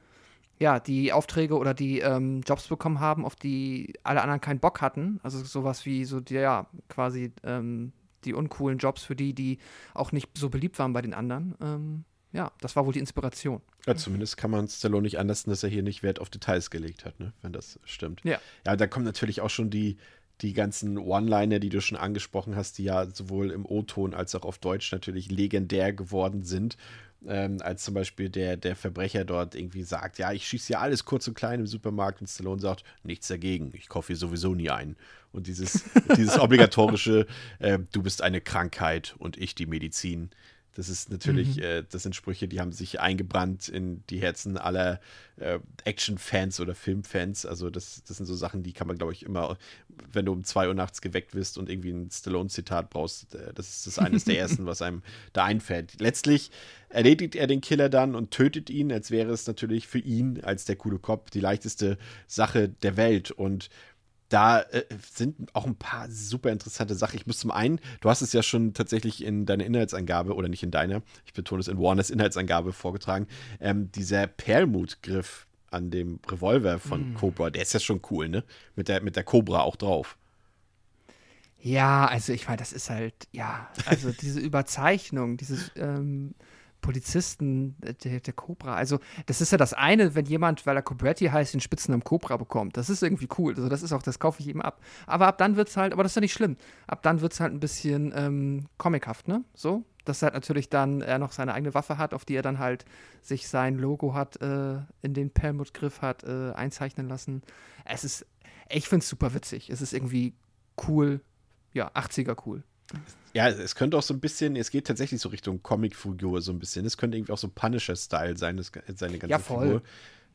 ja, die Aufträge oder die ähm, Jobs bekommen haben, auf die alle anderen keinen Bock hatten. Also sowas wie so, die, ja, quasi ähm, die uncoolen Jobs für die, die auch nicht so beliebt waren bei den anderen. Ähm, ja, das war wohl die Inspiration. Ja, zumindest kann man Stallone nicht anlassen, dass er hier nicht Wert auf Details gelegt hat, ne? wenn das stimmt. Ja. Ja, da kommen natürlich auch schon die, die ganzen One-Liner, die du schon angesprochen hast, die ja sowohl im O-Ton als auch auf Deutsch natürlich legendär geworden sind. Ähm, als zum Beispiel der, der Verbrecher dort irgendwie sagt, ja, ich schieße ja alles kurz und klein im Supermarkt und Stallone sagt, nichts dagegen, ich kaufe hier sowieso nie ein. Und dieses, dieses obligatorische, äh, du bist eine Krankheit und ich die Medizin. Das ist natürlich, äh, das sind Sprüche, die haben sich eingebrannt in die Herzen aller äh, Action-Fans oder Filmfans. Also das, das sind so Sachen, die kann man, glaube ich, immer, wenn du um zwei Uhr nachts geweckt wirst und irgendwie ein Stallone-Zitat brauchst, äh, das ist das eines der ersten, was einem da einfällt. Letztlich erledigt er den Killer dann und tötet ihn, als wäre es natürlich für ihn als der coole Kopf die leichteste Sache der Welt. Und da äh, sind auch ein paar super interessante Sachen. Ich muss zum einen, du hast es ja schon tatsächlich in deiner Inhaltsangabe, oder nicht in deiner, ich betone es in Warners Inhaltsangabe vorgetragen, ähm, dieser Perlmutgriff, an dem Revolver von Cobra. Der ist ja schon cool, ne? Mit der, mit der Cobra auch drauf. Ja, also ich meine, das ist halt, ja, also diese Überzeichnung, dieses ähm, Polizisten, äh, der, der Cobra, also das ist ja das eine, wenn jemand, weil er Cobretti heißt, den Spitznamen Cobra bekommt. Das ist irgendwie cool. Also das ist auch, das kaufe ich ihm ab. Aber ab dann wird es halt, aber das ist ja nicht schlimm. Ab dann wird es halt ein bisschen ähm, comichaft, ne? So. Dass halt natürlich dann er noch seine eigene Waffe hat, auf die er dann halt sich sein Logo hat, äh, in den Perlmutt-Griff hat äh, einzeichnen lassen. Es ist, ich finde es super witzig. Es ist irgendwie cool, ja, 80er cool. Ja, es könnte auch so ein bisschen, es geht tatsächlich so Richtung Comic-Figur so ein bisschen. Es könnte irgendwie auch so Punisher-Style sein, das, seine ganze Ja, voll. Figur.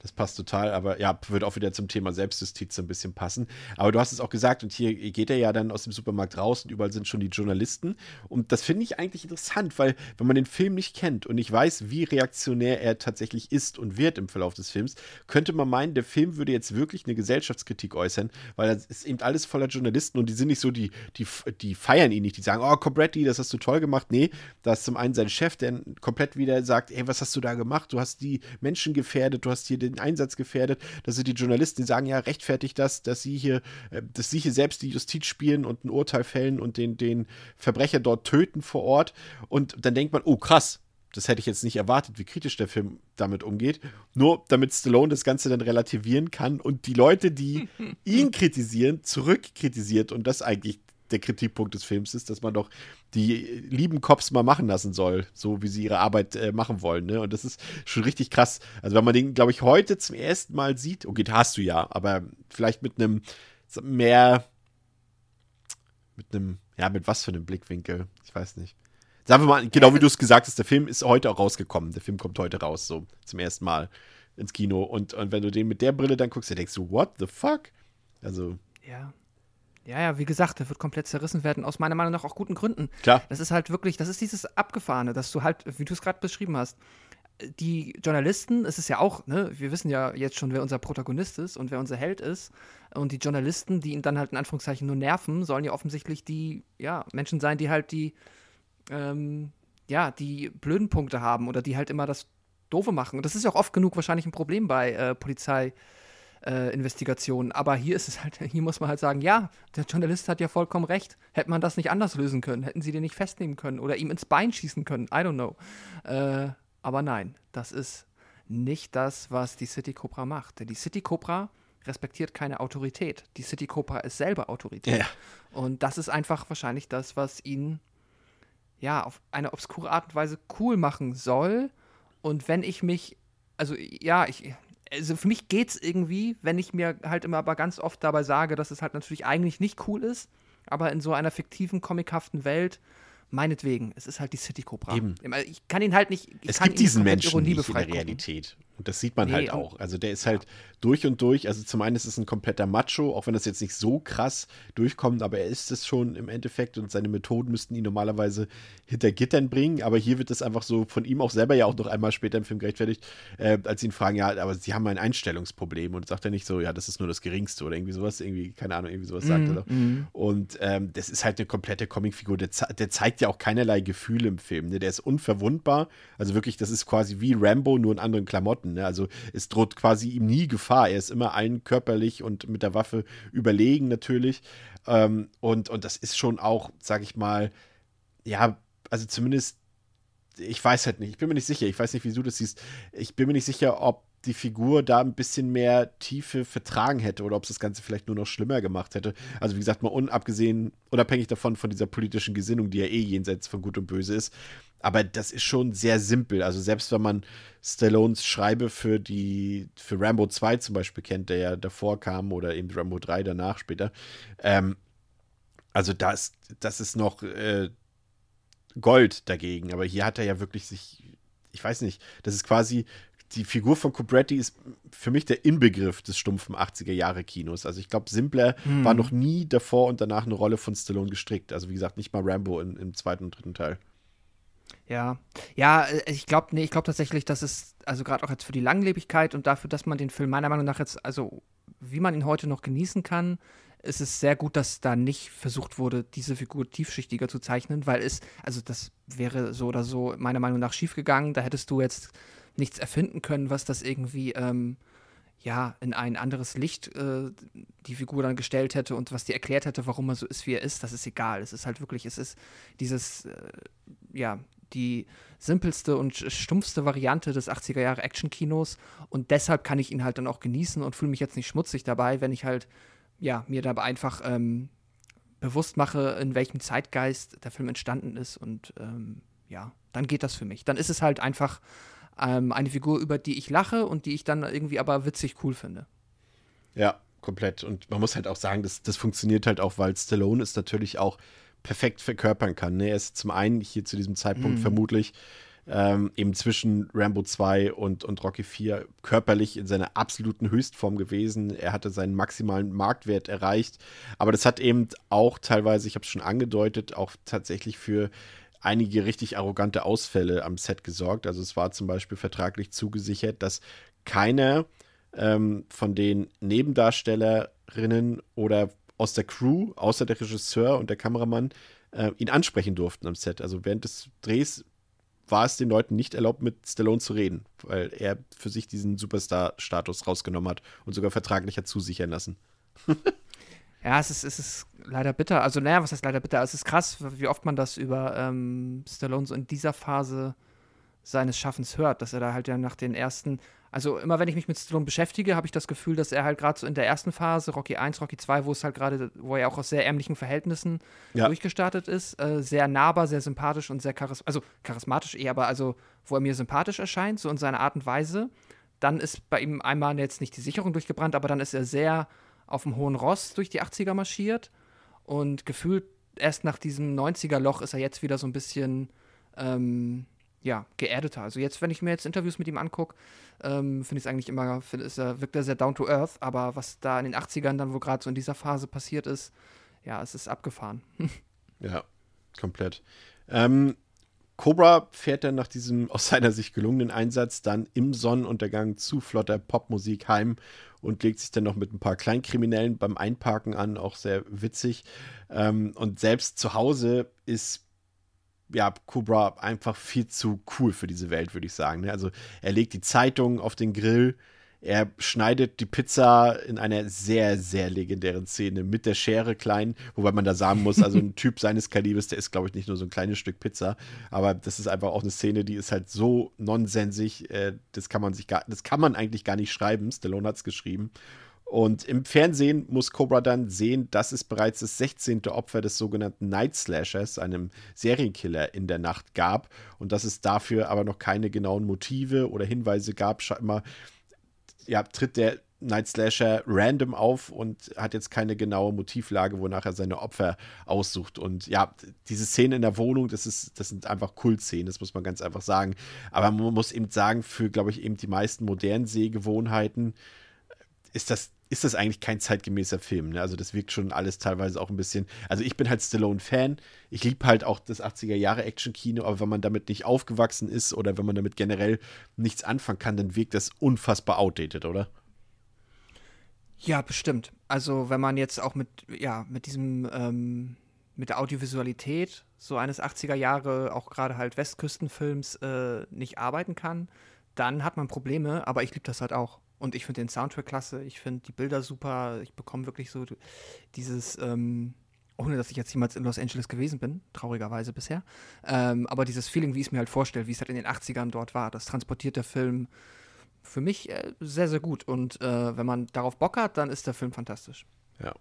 Das passt total, aber ja, wird auch wieder zum Thema Selbstjustiz so ein bisschen passen. Aber du hast es auch gesagt, und hier geht er ja dann aus dem Supermarkt raus und überall sind schon die Journalisten. Und das finde ich eigentlich interessant, weil wenn man den Film nicht kennt und nicht weiß, wie reaktionär er tatsächlich ist und wird im Verlauf des Films, könnte man meinen, der Film würde jetzt wirklich eine Gesellschaftskritik äußern, weil das ist eben alles voller Journalisten und die sind nicht so, die, die, die feiern ihn nicht, die sagen, oh, Cobretti, das hast du toll gemacht. Nee, da ist zum einen sein Chef, der komplett wieder sagt, ey, was hast du da gemacht? Du hast die Menschen gefährdet, du hast hier den Einsatz gefährdet. Das sind die Journalisten, die sagen, ja, rechtfertigt das, dass sie hier, äh, dass sie hier selbst die Justiz spielen und ein Urteil fällen und den, den Verbrecher dort töten vor Ort. Und dann denkt man, oh, krass, das hätte ich jetzt nicht erwartet, wie kritisch der Film damit umgeht. Nur damit Stallone das Ganze dann relativieren kann und die Leute, die ihn kritisieren, zurückkritisiert und das eigentlich der Kritikpunkt des Films ist, dass man doch die lieben Cops mal machen lassen soll, so wie sie ihre Arbeit äh, machen wollen. Ne? Und das ist schon richtig krass. Also wenn man den, glaube ich, heute zum ersten Mal sieht, okay, hast du ja, aber vielleicht mit einem mehr, mit einem, ja, mit was für einem Blickwinkel, ich weiß nicht. Sagen wir mal, genau wie du es gesagt hast, der Film ist heute auch rausgekommen. Der Film kommt heute raus, so zum ersten Mal ins Kino. Und, und wenn du den mit der Brille dann guckst, dann denkst du, what the fuck? Also, Ja. Ja, ja, wie gesagt, der wird komplett zerrissen werden, aus meiner Meinung nach auch guten Gründen. klar. Das ist halt wirklich, das ist dieses Abgefahrene, dass du halt, wie du es gerade beschrieben hast, die Journalisten, es ist ja auch, ne, wir wissen ja jetzt schon, wer unser Protagonist ist und wer unser Held ist. Und die Journalisten, die ihn dann halt in Anführungszeichen nur nerven, sollen ja offensichtlich die, ja, Menschen sein, die halt die, ähm, ja, die blöden Punkte haben oder die halt immer das Doofe machen. Und das ist ja auch oft genug wahrscheinlich ein Problem bei äh, Polizei. Äh, Investigationen. Aber hier ist es halt, hier muss man halt sagen, ja, der Journalist hat ja vollkommen recht. Hätte man das nicht anders lösen können, hätten sie den nicht festnehmen können oder ihm ins Bein schießen können. I don't know. Äh, aber nein, das ist nicht das, was die City Cobra macht. Denn die City Cobra respektiert keine Autorität. Die City Cobra ist selber Autorität. Ja. Und das ist einfach wahrscheinlich das, was ihn ja auf eine obskure Art und Weise cool machen soll. Und wenn ich mich, also ja, ich, also für mich geht's irgendwie, wenn ich mir halt immer aber ganz oft dabei sage, dass es halt natürlich eigentlich nicht cool ist, aber in so einer fiktiven, comichaften Welt, meinetwegen, es ist halt die City Cobra. Eben. Ich kann ihn halt nicht. Ich es kann gibt diesen Menschen nicht in der. Realität. Und das sieht man Nee, halt auch. Also der ist halt durch und durch, also zum einen ist es ein kompletter Macho, auch wenn das jetzt nicht so krass durchkommt, aber er ist es schon im Endeffekt und seine Methoden müssten ihn normalerweise hinter Gittern bringen, aber hier wird es einfach so von ihm auch selber ja auch noch einmal später im Film gerechtfertigt, äh, als sie ihn fragen, ja, aber sie haben ein Einstellungsproblem und sagt er nicht so, ja, das ist nur das Geringste oder irgendwie sowas, irgendwie, keine Ahnung, irgendwie sowas sagt er doch. Und ähm, das ist halt eine komplette Comicfigur. Der, der zeigt ja auch keinerlei Gefühle im Film. Ne? Der ist unverwundbar. Also wirklich, das ist quasi wie Rambo, nur in anderen Klamotten. Ne? Also es droht quasi ihm nie Gefahr. Er ist immer allen körperlich und mit der Waffe überlegen natürlich. Ähm, und, und das ist schon auch, sag ich mal, ja, also zumindest, ich weiß halt nicht, ich bin mir nicht sicher, ich weiß nicht, wie du das siehst. Ich bin mir nicht sicher, ob die Figur da ein bisschen mehr Tiefe vertragen hätte oder ob es das Ganze vielleicht nur noch schlimmer gemacht hätte. Also wie gesagt, mal unabgesehen, unabhängig davon von dieser politischen Gesinnung, die ja eh jenseits von Gut und Böse ist. Aber das ist schon sehr simpel. Also selbst wenn man Stallones Schreibe für die, für Rambo 2 zum Beispiel kennt, der ja davor kam, oder eben Rambo 3 danach später, ähm, also das, das ist noch äh, Gold dagegen. Aber hier hat er ja wirklich sich, ich weiß nicht, das ist quasi, die Figur von Cobretti ist für mich der Inbegriff des stumpfen 80er-Jahre-Kinos. Also ich glaube, simpler war noch nie davor und danach eine Rolle von Stallone gestrickt. Also wie gesagt, nicht mal Rambo in, im zweiten und dritten Teil. Ja, ja, äh, ich glaube, nee, ich glaube tatsächlich, dass es, also gerade auch jetzt für die Langlebigkeit und dafür, dass man den Film meiner Meinung nach jetzt, also wie man ihn heute noch genießen kann, ist es sehr gut, dass da nicht versucht wurde, diese Figur tiefschichtiger zu zeichnen, weil es, also das wäre so oder so meiner Meinung nach schiefgegangen. Da hättest du jetzt nichts erfinden können, was das irgendwie, ähm, ja, in ein anderes Licht äh, die Figur dann gestellt hätte und was die erklärt hätte, warum er so ist, wie er ist, das ist egal. Es ist halt wirklich, es ist dieses, äh, ja, die simpelste und stumpfste Variante des 80er Jahre Action-Kinos und deshalb kann ich ihn halt dann auch genießen und fühle mich jetzt nicht schmutzig dabei, wenn ich halt, ja, mir dabei einfach ähm, bewusst mache, in welchem Zeitgeist der Film entstanden ist und ähm, ja, dann geht das für mich. Dann ist es halt einfach ähm, eine Figur, über die ich lache und die ich dann irgendwie aber witzig cool finde. Ja, komplett. Und man muss halt auch sagen, das, das funktioniert halt auch, weil Stallone es natürlich auch perfekt verkörpern kann. Ne? Er ist zum einen hier zu diesem Zeitpunkt mm. vermutlich ähm, eben zwischen Rambo 2 und, und Rocky 4 körperlich in seiner absoluten Höchstform gewesen. Er hatte seinen maximalen Marktwert erreicht. Aber das hat eben auch teilweise, ich habe es schon angedeutet, auch tatsächlich für einige richtig arrogante Ausfälle am Set gesorgt. Also es war zum Beispiel vertraglich zugesichert, dass keiner ähm, von den Nebendarstellerinnen oder aus der Crew, außer der Regisseur und der Kameramann, äh, ihn ansprechen durften am Set. Also während des Drehs war es den Leuten nicht erlaubt, mit Stallone zu reden, weil er für sich diesen Superstar-Status rausgenommen hat und sogar vertraglich hat zusichern lassen. Ja, es ist, es ist leider bitter. Also, naja, was heißt leider bitter? Es ist krass, wie oft man das über ähm, Stallone so in dieser Phase seines Schaffens hört, dass er da halt ja nach den ersten, also immer wenn ich mich mit Stallone beschäftige, habe ich das Gefühl, dass er halt gerade so in der ersten Phase, Rocky 1, Rocky 2, wo es halt gerade, wo er auch aus sehr ärmlichen Verhältnissen ja. durchgestartet ist, äh, sehr nahbar, sehr sympathisch und sehr charismatisch, also charismatisch eher, aber also, wo er mir sympathisch erscheint, so in seiner Art und Weise. Dann ist bei ihm einmal jetzt nicht die Sicherung durchgebrannt, aber dann ist er sehr auf dem hohen Ross durch die 80er marschiert und gefühlt erst nach diesem 90er-Loch ist er jetzt wieder so ein bisschen ähm, ja, geerdeter. Also jetzt, wenn ich mir jetzt Interviews mit ihm angucke, ähm, finde ich es eigentlich immer, find, ist er, wirkt er sehr down to earth, aber was da in den 80ern dann, wo gerade so in dieser Phase passiert ist, ja, es ist abgefahren. ja, komplett. Ähm, Cobra fährt dann nach diesem aus seiner Sicht gelungenen Einsatz dann im Sonnenuntergang zu flotter Popmusik heim und legt sich dann noch mit ein paar Kleinkriminellen beim Einparken an, auch sehr witzig. Ähm, und selbst zu Hause ist ja, Cobra einfach viel zu cool für diese Welt, würde ich sagen. Ne? Also er legt die Zeitung auf den Grill, er schneidet die Pizza in einer sehr, sehr legendären Szene mit der Schere klein, wobei man da sagen muss, also ein Typ seines Kalibers, der ist, glaube ich, nicht nur so ein kleines Stück Pizza, aber das ist einfach auch eine Szene, die ist halt so nonsensig, äh, das kann man sich gar, das kann man eigentlich gar nicht schreiben. Stallone hat es geschrieben. Und im Fernsehen muss Cobra dann sehen, dass es bereits das 16. Opfer des sogenannten Night Slashers, einem Serienkiller in der Nacht gab und dass es dafür aber noch keine genauen Motive oder Hinweise gab. Scheinbar ja, tritt der Night Slasher random auf und hat jetzt keine genaue Motivlage, wonach er seine Opfer aussucht. Und ja, diese Szene in der Wohnung, das, ist, das sind einfach Kultszenen, das muss man ganz einfach sagen. Aber man muss eben sagen, für, glaube ich, eben die meisten modernen Sehgewohnheiten ist das ist das eigentlich kein zeitgemäßer Film. Ne? Also das wirkt schon alles teilweise auch ein bisschen. Also ich bin halt Stallone-Fan. Ich liebe halt auch das 80er Jahre Action-Kino, aber wenn man damit nicht aufgewachsen ist oder wenn man damit generell nichts anfangen kann, dann wirkt das unfassbar outdated, oder? Ja, bestimmt. Also wenn man jetzt auch mit, ja, mit diesem, ähm, mit der Audiovisualität so eines 80er Jahre, auch gerade halt Westküstenfilms, äh, nicht arbeiten kann, dann hat man Probleme, aber ich liebe das halt auch. Und ich finde den Soundtrack klasse, ich finde die Bilder super, ich bekomme wirklich so dieses, ähm, ohne dass ich jetzt jemals in Los Angeles gewesen bin, traurigerweise bisher, ähm, aber dieses Feeling, wie ich es mir halt vorstelle, wie es halt in den 80ern dort war, das transportiert der Film für mich äh, sehr, sehr gut. Und äh, wenn man darauf Bock hat, dann ist der Film fantastisch. Ja.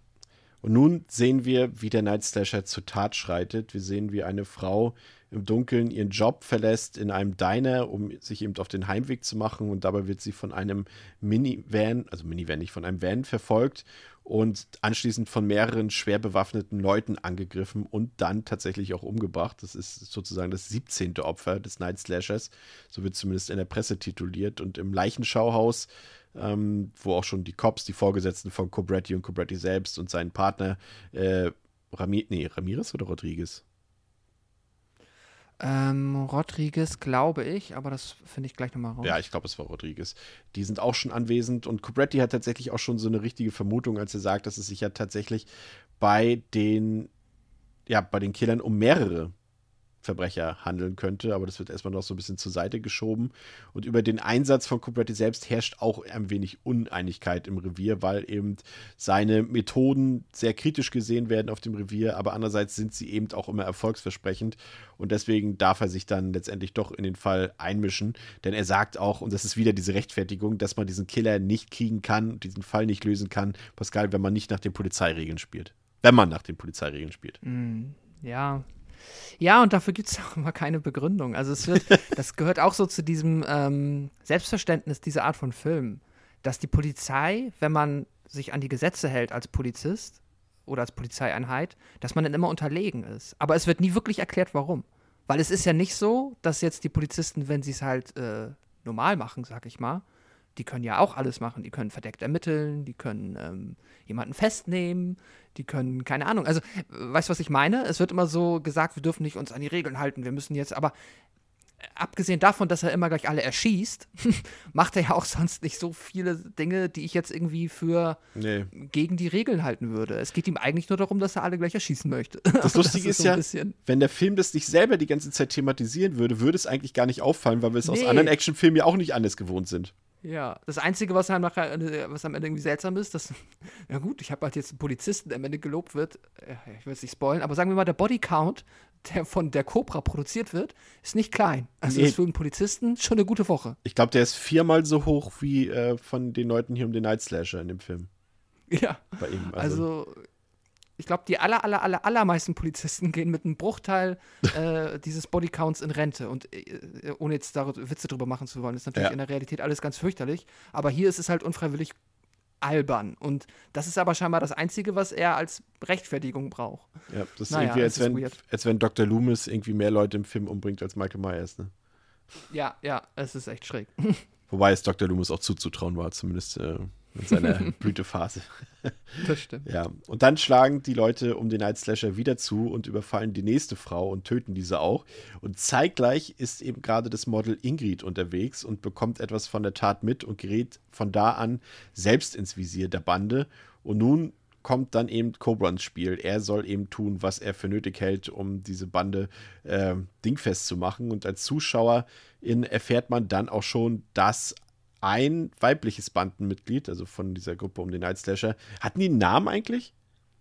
Und nun sehen wir, wie der Night Slasher zur Tat schreitet. Wir sehen, wie eine Frau im Dunkeln ihren Job verlässt in einem Diner, um sich eben auf den Heimweg zu machen. Und dabei wird sie von einem Minivan, also Minivan nicht, von einem Van verfolgt und anschließend von mehreren schwer bewaffneten Leuten angegriffen und dann tatsächlich auch umgebracht. Das ist sozusagen das 17. Opfer des Night Slashers. So wird zumindest in der Presse tituliert. Und im Leichenschauhaus, ähm, wo auch schon die Cops, die Vorgesetzten von Cobretti und Cobretti selbst und seinen Partner äh, Rami nee, Ramirez oder Rodriguez? Ähm, Rodriguez, glaube ich, aber das finde ich gleich nochmal raus. Ja, ich glaube, es war Rodriguez. Die sind auch schon anwesend und Cobretti hat tatsächlich auch schon so eine richtige Vermutung, als er sagt, dass es sich ja tatsächlich bei den, ja, bei den Killern um mehrere Verbrecher handeln könnte, aber das wird erstmal noch so ein bisschen zur Seite geschoben. Und über den Einsatz von Cobretti selbst herrscht auch ein wenig Uneinigkeit im Revier, weil eben seine Methoden sehr kritisch gesehen werden auf dem Revier, aber andererseits sind sie eben auch immer erfolgsversprechend und deswegen darf er sich dann letztendlich doch in den Fall einmischen, denn er sagt auch, und das ist wieder diese Rechtfertigung, dass man diesen Killer nicht kriegen kann, diesen Fall nicht lösen kann, Pascal, wenn man nicht nach den Polizeiregeln spielt. Wenn man nach den Polizeiregeln spielt. Mm, ja, ja, und dafür gibt es auch immer keine Begründung. Also es wird, das gehört auch so zu diesem ähm, Selbstverständnis dieser Art von Film, dass die Polizei, wenn man sich an die Gesetze hält als Polizist oder als Polizeieinheit, dass man dann immer unterlegen ist. Aber es wird nie wirklich erklärt, warum. Weil es ist ja nicht so, dass jetzt die Polizisten, wenn sie es halt äh, normal machen, sag ich mal, die können ja auch alles machen. Die können verdeckt ermitteln, die können ähm, jemanden festnehmen, die können, keine Ahnung. Also, weißt du, was ich meine? Es wird immer so gesagt, wir dürfen nicht uns an die Regeln halten, wir müssen jetzt, aber abgesehen davon, dass er immer gleich alle erschießt, macht er ja auch sonst nicht so viele Dinge, die ich jetzt irgendwie für nee. gegen die Regeln halten würde. Es geht ihm eigentlich nur darum, dass er alle gleich erschießen möchte. Das Lustige das ist, ist, ja, wenn der Film das nicht selber die ganze Zeit thematisieren würde, würde es eigentlich gar nicht auffallen, weil wir es nee. aus anderen Actionfilmen ja auch nicht anders gewohnt sind. Ja, das Einzige, was, halt was am Ende irgendwie seltsam ist, dass, ja gut, ich habe halt jetzt einen Polizisten, der am Ende gelobt wird, ich will es nicht spoilen, aber sagen wir mal, der Bodycount, der von der Cobra produziert wird, ist nicht klein. Also nee. ist für einen Polizisten schon eine gute Woche. Ich glaube, der ist viermal so hoch wie äh, von den Leuten hier um den Night Slasher in dem Film. Ja. Bei ihm. Also, also ich glaube, die aller, aller, aller, allermeisten Polizisten gehen mit einem Bruchteil äh, dieses Bodycounts in Rente. Und äh, äh ohne jetzt da Witze drüber machen zu wollen, ist natürlich ja. in der Realität alles ganz fürchterlich. Aber hier ist es halt unfreiwillig albern. Und das ist aber scheinbar das Einzige, was er als Rechtfertigung braucht. Ja, das ist naja, irgendwie, als wenn, als wenn Dr. Loomis irgendwie mehr Leute im Film umbringt als Michael Myers, ne? Ja, ja, es ist echt schräg. Wobei es Dr. Loomis auch zuzutrauen war, zumindest äh, in seiner Blütephase. Das stimmt. Ja, und dann schlagen die Leute um den Night Slasher wieder zu und überfallen die nächste Frau und töten diese auch. Und zeitgleich ist eben gerade das Model Ingrid unterwegs und bekommt etwas von der Tat mit und gerät von da an selbst ins Visier der Bande. Und nun kommt dann eben Cobra ins Spiel. Er soll eben tun, was er für nötig hält, um diese Bande äh, dingfest zu machen. Und als Zuschauer erfährt man dann auch schon, dass ein weibliches Bandenmitglied, also von dieser Gruppe um den Night Slasher. Hatten die einen Namen eigentlich?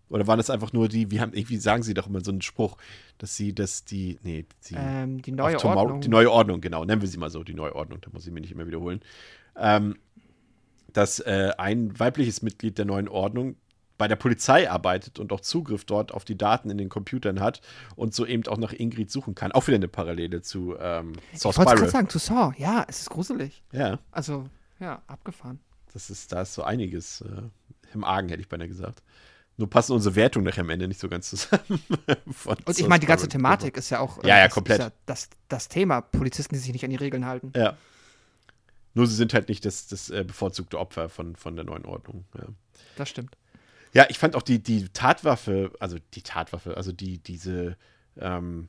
Oder waren das einfach nur die, wie haben, irgendwie sagen sie doch immer so einen Spruch, dass sie, dass die, nee, die, ähm, die neue Ordnung. Die neue Ordnung, genau, nennen wir sie mal so, die neue Ordnung, da muss ich mir nicht immer wiederholen. Ähm, dass äh, ein weibliches Mitglied der neuen Ordnung bei der Polizei arbeitet und auch Zugriff dort auf die Daten in den Computern hat und so eben auch nach Ingrid suchen kann. Auch wieder eine Parallele zu ähm, Saw Ich wollte gerade sagen, zu Saw. Ja, es ist gruselig. Ja. Also, ja, abgefahren. Das ist, da ist so einiges äh, im Argen, hätte ich beinahe gesagt. Nur passen unsere Wertungen nachher am Ende nicht so ganz zusammen. und ich meine, die ganze Thematik ist ja auch äh, ja, ja, komplett. Ja das, das Thema. Polizisten, die sich nicht an die Regeln halten. Ja. Nur sie sind halt nicht das, das äh, bevorzugte Opfer von, von der neuen Ordnung. Ja. Das stimmt. Ja, ich fand auch die, die Tatwaffe, also die Tatwaffe, also die, diese ähm,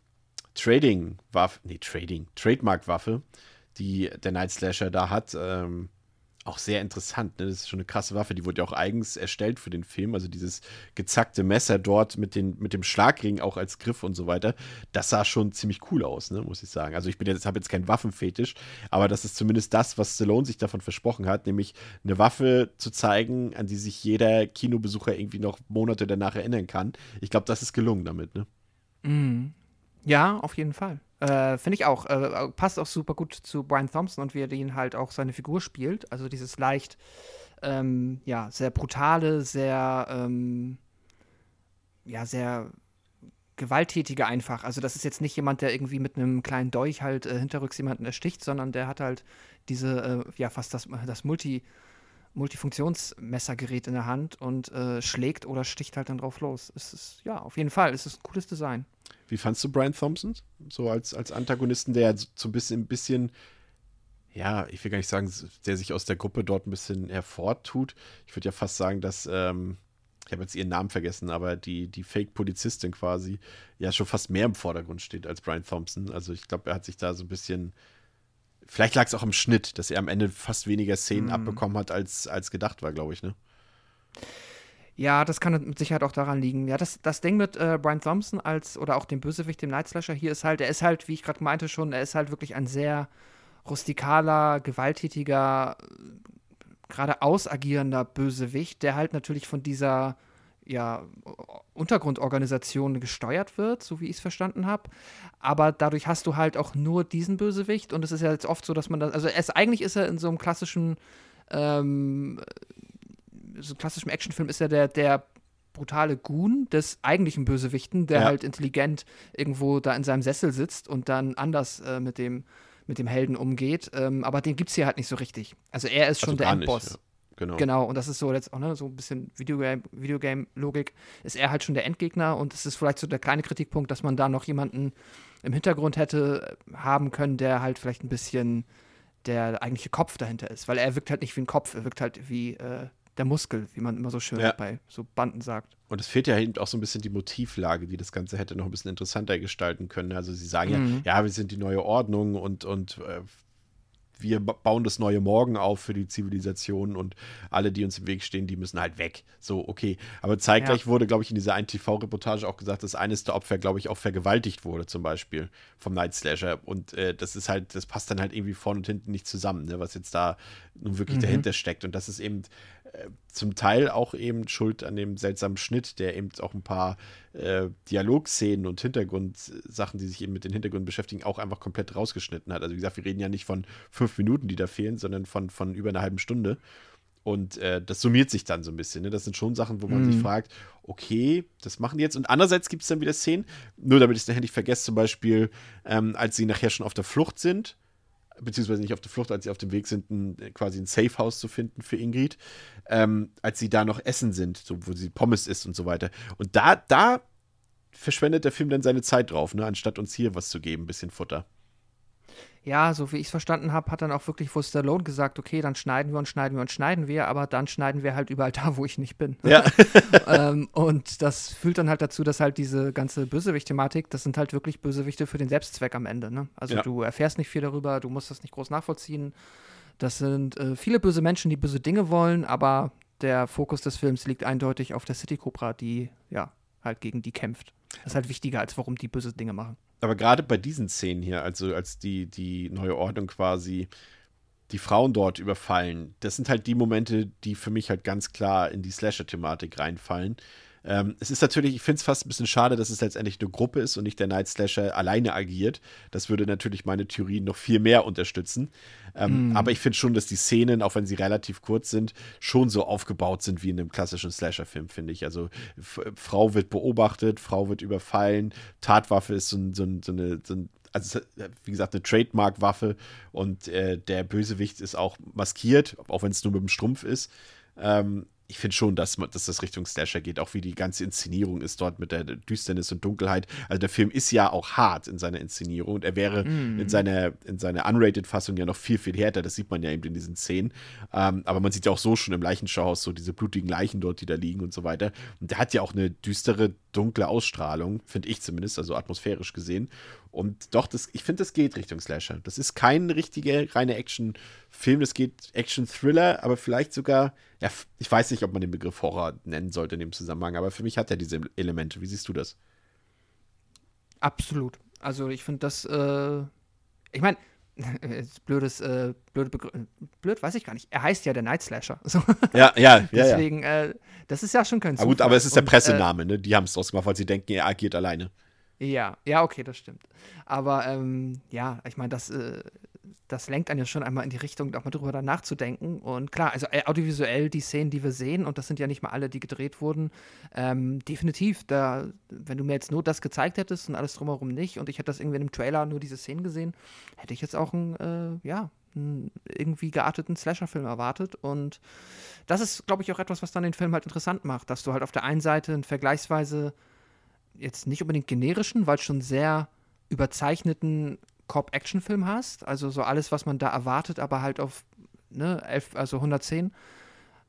Trading-Waffe, nee, Trading, Trademark-Waffe, die der Night Slasher da hat, ähm, auch sehr interessant. Ne? Das ist schon eine krasse Waffe. Die wurde ja auch eigens erstellt für den Film. Also dieses gezackte Messer dort mit, den, mit dem Schlagring auch als Griff und so weiter. Das sah schon ziemlich cool aus, ne? muss ich sagen. Also ich bin jetzt, habe jetzt keinen Waffenfetisch, aber das ist zumindest das, was Stallone sich davon versprochen hat, nämlich eine Waffe zu zeigen, an die sich jeder Kinobesucher irgendwie noch Monate danach erinnern kann. Ich glaube, das ist gelungen damit, ne? Mhm. Ja, auf jeden Fall. Äh, Finde ich auch. Äh, passt auch super gut zu Brian Thompson und wie er ihn halt auch seine Figur spielt. Also dieses leicht, ähm, ja, sehr brutale, sehr, ähm, ja, sehr gewalttätige einfach. Also das ist jetzt nicht jemand, der irgendwie mit einem kleinen Dolch halt äh, hinterrücks jemanden ersticht, sondern der hat halt diese, äh, ja, fast das, das Multi- Multifunktionsmessergerät in der Hand und äh, schlägt oder sticht halt dann drauf los. Es ist, ja, auf jeden Fall, es ist ein cooles Design. Wie fandst du Brian Thompson? So als, als Antagonisten, der so ein bisschen, ein bisschen, ja, ich will gar nicht sagen, der sich aus der Gruppe dort ein bisschen hervortut. Ich würde ja fast sagen, dass, ähm, ich habe jetzt ihren Namen vergessen, aber die, die Fake-Polizistin quasi ja schon fast mehr im Vordergrund steht als Brian Thompson. Also ich glaube, er hat sich da so ein bisschen Vielleicht lag es auch im Schnitt, dass er am Ende fast weniger Szenen mhm. abbekommen hat, als, als gedacht war, glaube ich, ne? Ja, das kann mit Sicherheit auch daran liegen. Ja, das, das Ding mit äh, Brian Thompson als oder auch dem Bösewicht, dem Night Slasher hier ist halt, er ist halt, wie ich gerade meinte schon, er ist halt wirklich ein sehr rustikaler, gewalttätiger, geradeaus agierender Bösewicht, der halt natürlich von dieser ja, Untergrundorganisation gesteuert wird, so wie ich es verstanden habe. Aber dadurch hast du halt auch nur diesen Bösewicht und es ist ja jetzt oft so, dass man das, also es, eigentlich ist er in so einem klassischen, ähm, so einem klassischen Actionfilm ist er der, der brutale Goon des eigentlichen Bösewichten, der Ja. halt intelligent irgendwo da in seinem Sessel sitzt und dann anders äh, mit dem mit dem Helden umgeht, ähm, aber den gibt's hier halt nicht so richtig. Also er ist schon Also der gar nicht, Endboss. ja. Genau. Genau, und das ist so jetzt auch ne, so ein bisschen Videogame- Videogame-Logik, ist er halt schon der Endgegner und es ist vielleicht so der kleine Kritikpunkt, dass man da noch jemanden im Hintergrund hätte haben können, der halt vielleicht ein bisschen der eigentliche Kopf dahinter ist, weil er wirkt halt nicht wie ein Kopf, er wirkt halt wie äh, der Muskel, wie man immer so schön Ja. bei so Banden sagt. Und es fehlt ja eben auch so ein bisschen die Motivlage, die das Ganze hätte noch ein bisschen interessanter gestalten können. Also sie sagen Mhm. ja, ja, wir sind die neue Ordnung und, und äh, wir ba- bauen das neue Morgen auf für die Zivilisation und alle, die uns im Weg stehen, die müssen halt weg. So, okay. Aber zeitgleich Ja. wurde, glaube ich, in dieser einen TV-Reportage auch gesagt, dass eines der Opfer, glaube ich, auch vergewaltigt wurde, zum Beispiel vom Night Slasher. Und äh, das ist halt, das passt dann halt irgendwie vorne und hinten nicht zusammen, ne, was jetzt da nun wirklich Mhm. dahinter steckt. Und das ist eben zum Teil auch eben schuld an dem seltsamen Schnitt, der eben auch ein paar äh, Dialogszenen und Hintergrundsachen, die sich eben mit den Hintergründen beschäftigen, auch einfach komplett rausgeschnitten hat. Also wie gesagt, wir reden ja nicht von fünf Minuten, die da fehlen, sondern von, von über einer halben Stunde. Und äh, das summiert sich dann so ein bisschen. Ne? Das sind schon Sachen, wo man sich Mhm. fragt, okay, das machen die jetzt. Und andererseits gibt es dann wieder Szenen, nur damit ich es nachher nicht vergesse, zum Beispiel, ähm, als sie nachher schon auf der Flucht sind, beziehungsweise nicht auf der Flucht, als sie auf dem Weg sind, ein, quasi ein Safehouse zu finden für Ingrid, ähm, als sie da noch essen sind, so, wo sie Pommes isst und so weiter. Und da, da verschwendet der Film dann seine Zeit drauf, ne, anstatt uns hier was zu geben, ein bisschen Futter. Ja, so wie ich es verstanden habe, hat dann auch wirklich wohl Stallone gesagt, okay, dann schneiden wir und schneiden wir und schneiden wir, aber dann schneiden wir halt überall da, wo ich nicht bin. Ja. ähm, und das führt dann halt dazu, dass halt diese ganze Bösewicht-Thematik, das sind halt wirklich Bösewichte für den Selbstzweck am Ende. Ne? Also Ja. du erfährst nicht viel darüber, du musst das nicht groß nachvollziehen. Das sind äh, viele böse Menschen, die böse Dinge wollen, aber der Fokus des Films liegt eindeutig auf der City Cobra, die ja halt gegen die kämpft. Das ist halt wichtiger, als warum die böse Dinge machen. Aber gerade bei diesen Szenen hier, also als die, die neue Ordnung quasi die Frauen dort überfallen, das sind halt die Momente, die für mich halt ganz klar in die Slasher-Thematik reinfallen. Ähm, es ist natürlich, ich finde es fast ein bisschen schade, dass es letztendlich eine Gruppe ist und nicht der Night Slasher alleine agiert. Das würde natürlich meine Theorien noch viel mehr unterstützen. Ähm, Mhm. Aber ich finde schon, dass die Szenen, auch wenn sie relativ kurz sind, schon so aufgebaut sind wie in einem klassischen Slasher-Film, finde ich. Also Frau wird beobachtet, Frau wird überfallen, Tatwaffe ist so, so, so eine, so ein also ist, wie gesagt, eine Trademark-Waffe und äh, der Bösewicht ist auch maskiert, auch wenn es nur mit dem Strumpf ist. Ähm, ich finde schon, dass, man- dass das Richtung Slasher geht, auch wie die ganze Inszenierung ist dort mit der Düsternis und Dunkelheit. Also der Film ist ja auch hart in seiner Inszenierung und er wäre Mhm. in seiner, in seiner Unrated-Fassung ja noch viel, viel härter. Das sieht man ja eben in diesen Szenen. Ähm, aber man sieht ja auch so schon im Leichenschauhaus so diese blutigen Leichen dort, die da liegen und so weiter. Und der hat ja auch eine düstere, dunkle Ausstrahlung, finde ich zumindest, also atmosphärisch gesehen. Und doch, das, ich finde, das geht Richtung Slasher. Das ist kein richtiger, reiner Action-Film, das geht Action-Thriller, aber vielleicht sogar, ja, ich weiß nicht, ob man den Begriff Horror nennen sollte in dem Zusammenhang, aber für mich hat er diese Elemente. Wie siehst du das? Absolut. Also ich finde das, äh, ich meine, blödes, äh, Begr- blöd, weiß ich gar nicht. Er heißt ja der Night Slasher. So. Ja, ja, ja. ja. Deswegen, äh, das ist ja schon kein Aber gut, Zufall. aber es ist der äh, Pressename, ne? Die haben es draus gemacht, weil sie denken, er agiert alleine. Ja, ja, okay, das stimmt. Aber ähm, ja, ich meine, das, äh, das lenkt einen ja schon einmal in die Richtung, auch mal drüber nachzudenken. Und klar, also äh, audiovisuell die Szenen, die wir sehen, und das sind ja nicht mal alle, die gedreht wurden, ähm, definitiv, da, wenn du mir jetzt nur das gezeigt hättest und alles drumherum nicht, und ich hätte das irgendwie in einem Trailer nur diese Szenen gesehen, hätte ich jetzt auch einen, äh, ja, einen irgendwie gearteten Slasher-Film erwartet. Und das ist, glaube ich, auch etwas, was dann den Film halt interessant macht, dass du halt auf der einen Seite einen vergleichsweise jetzt nicht unbedingt generischen, weil schon sehr überzeichneten Cop-Action-Film hast. Also so alles, was man da erwartet, aber halt auf ne, 11, also 110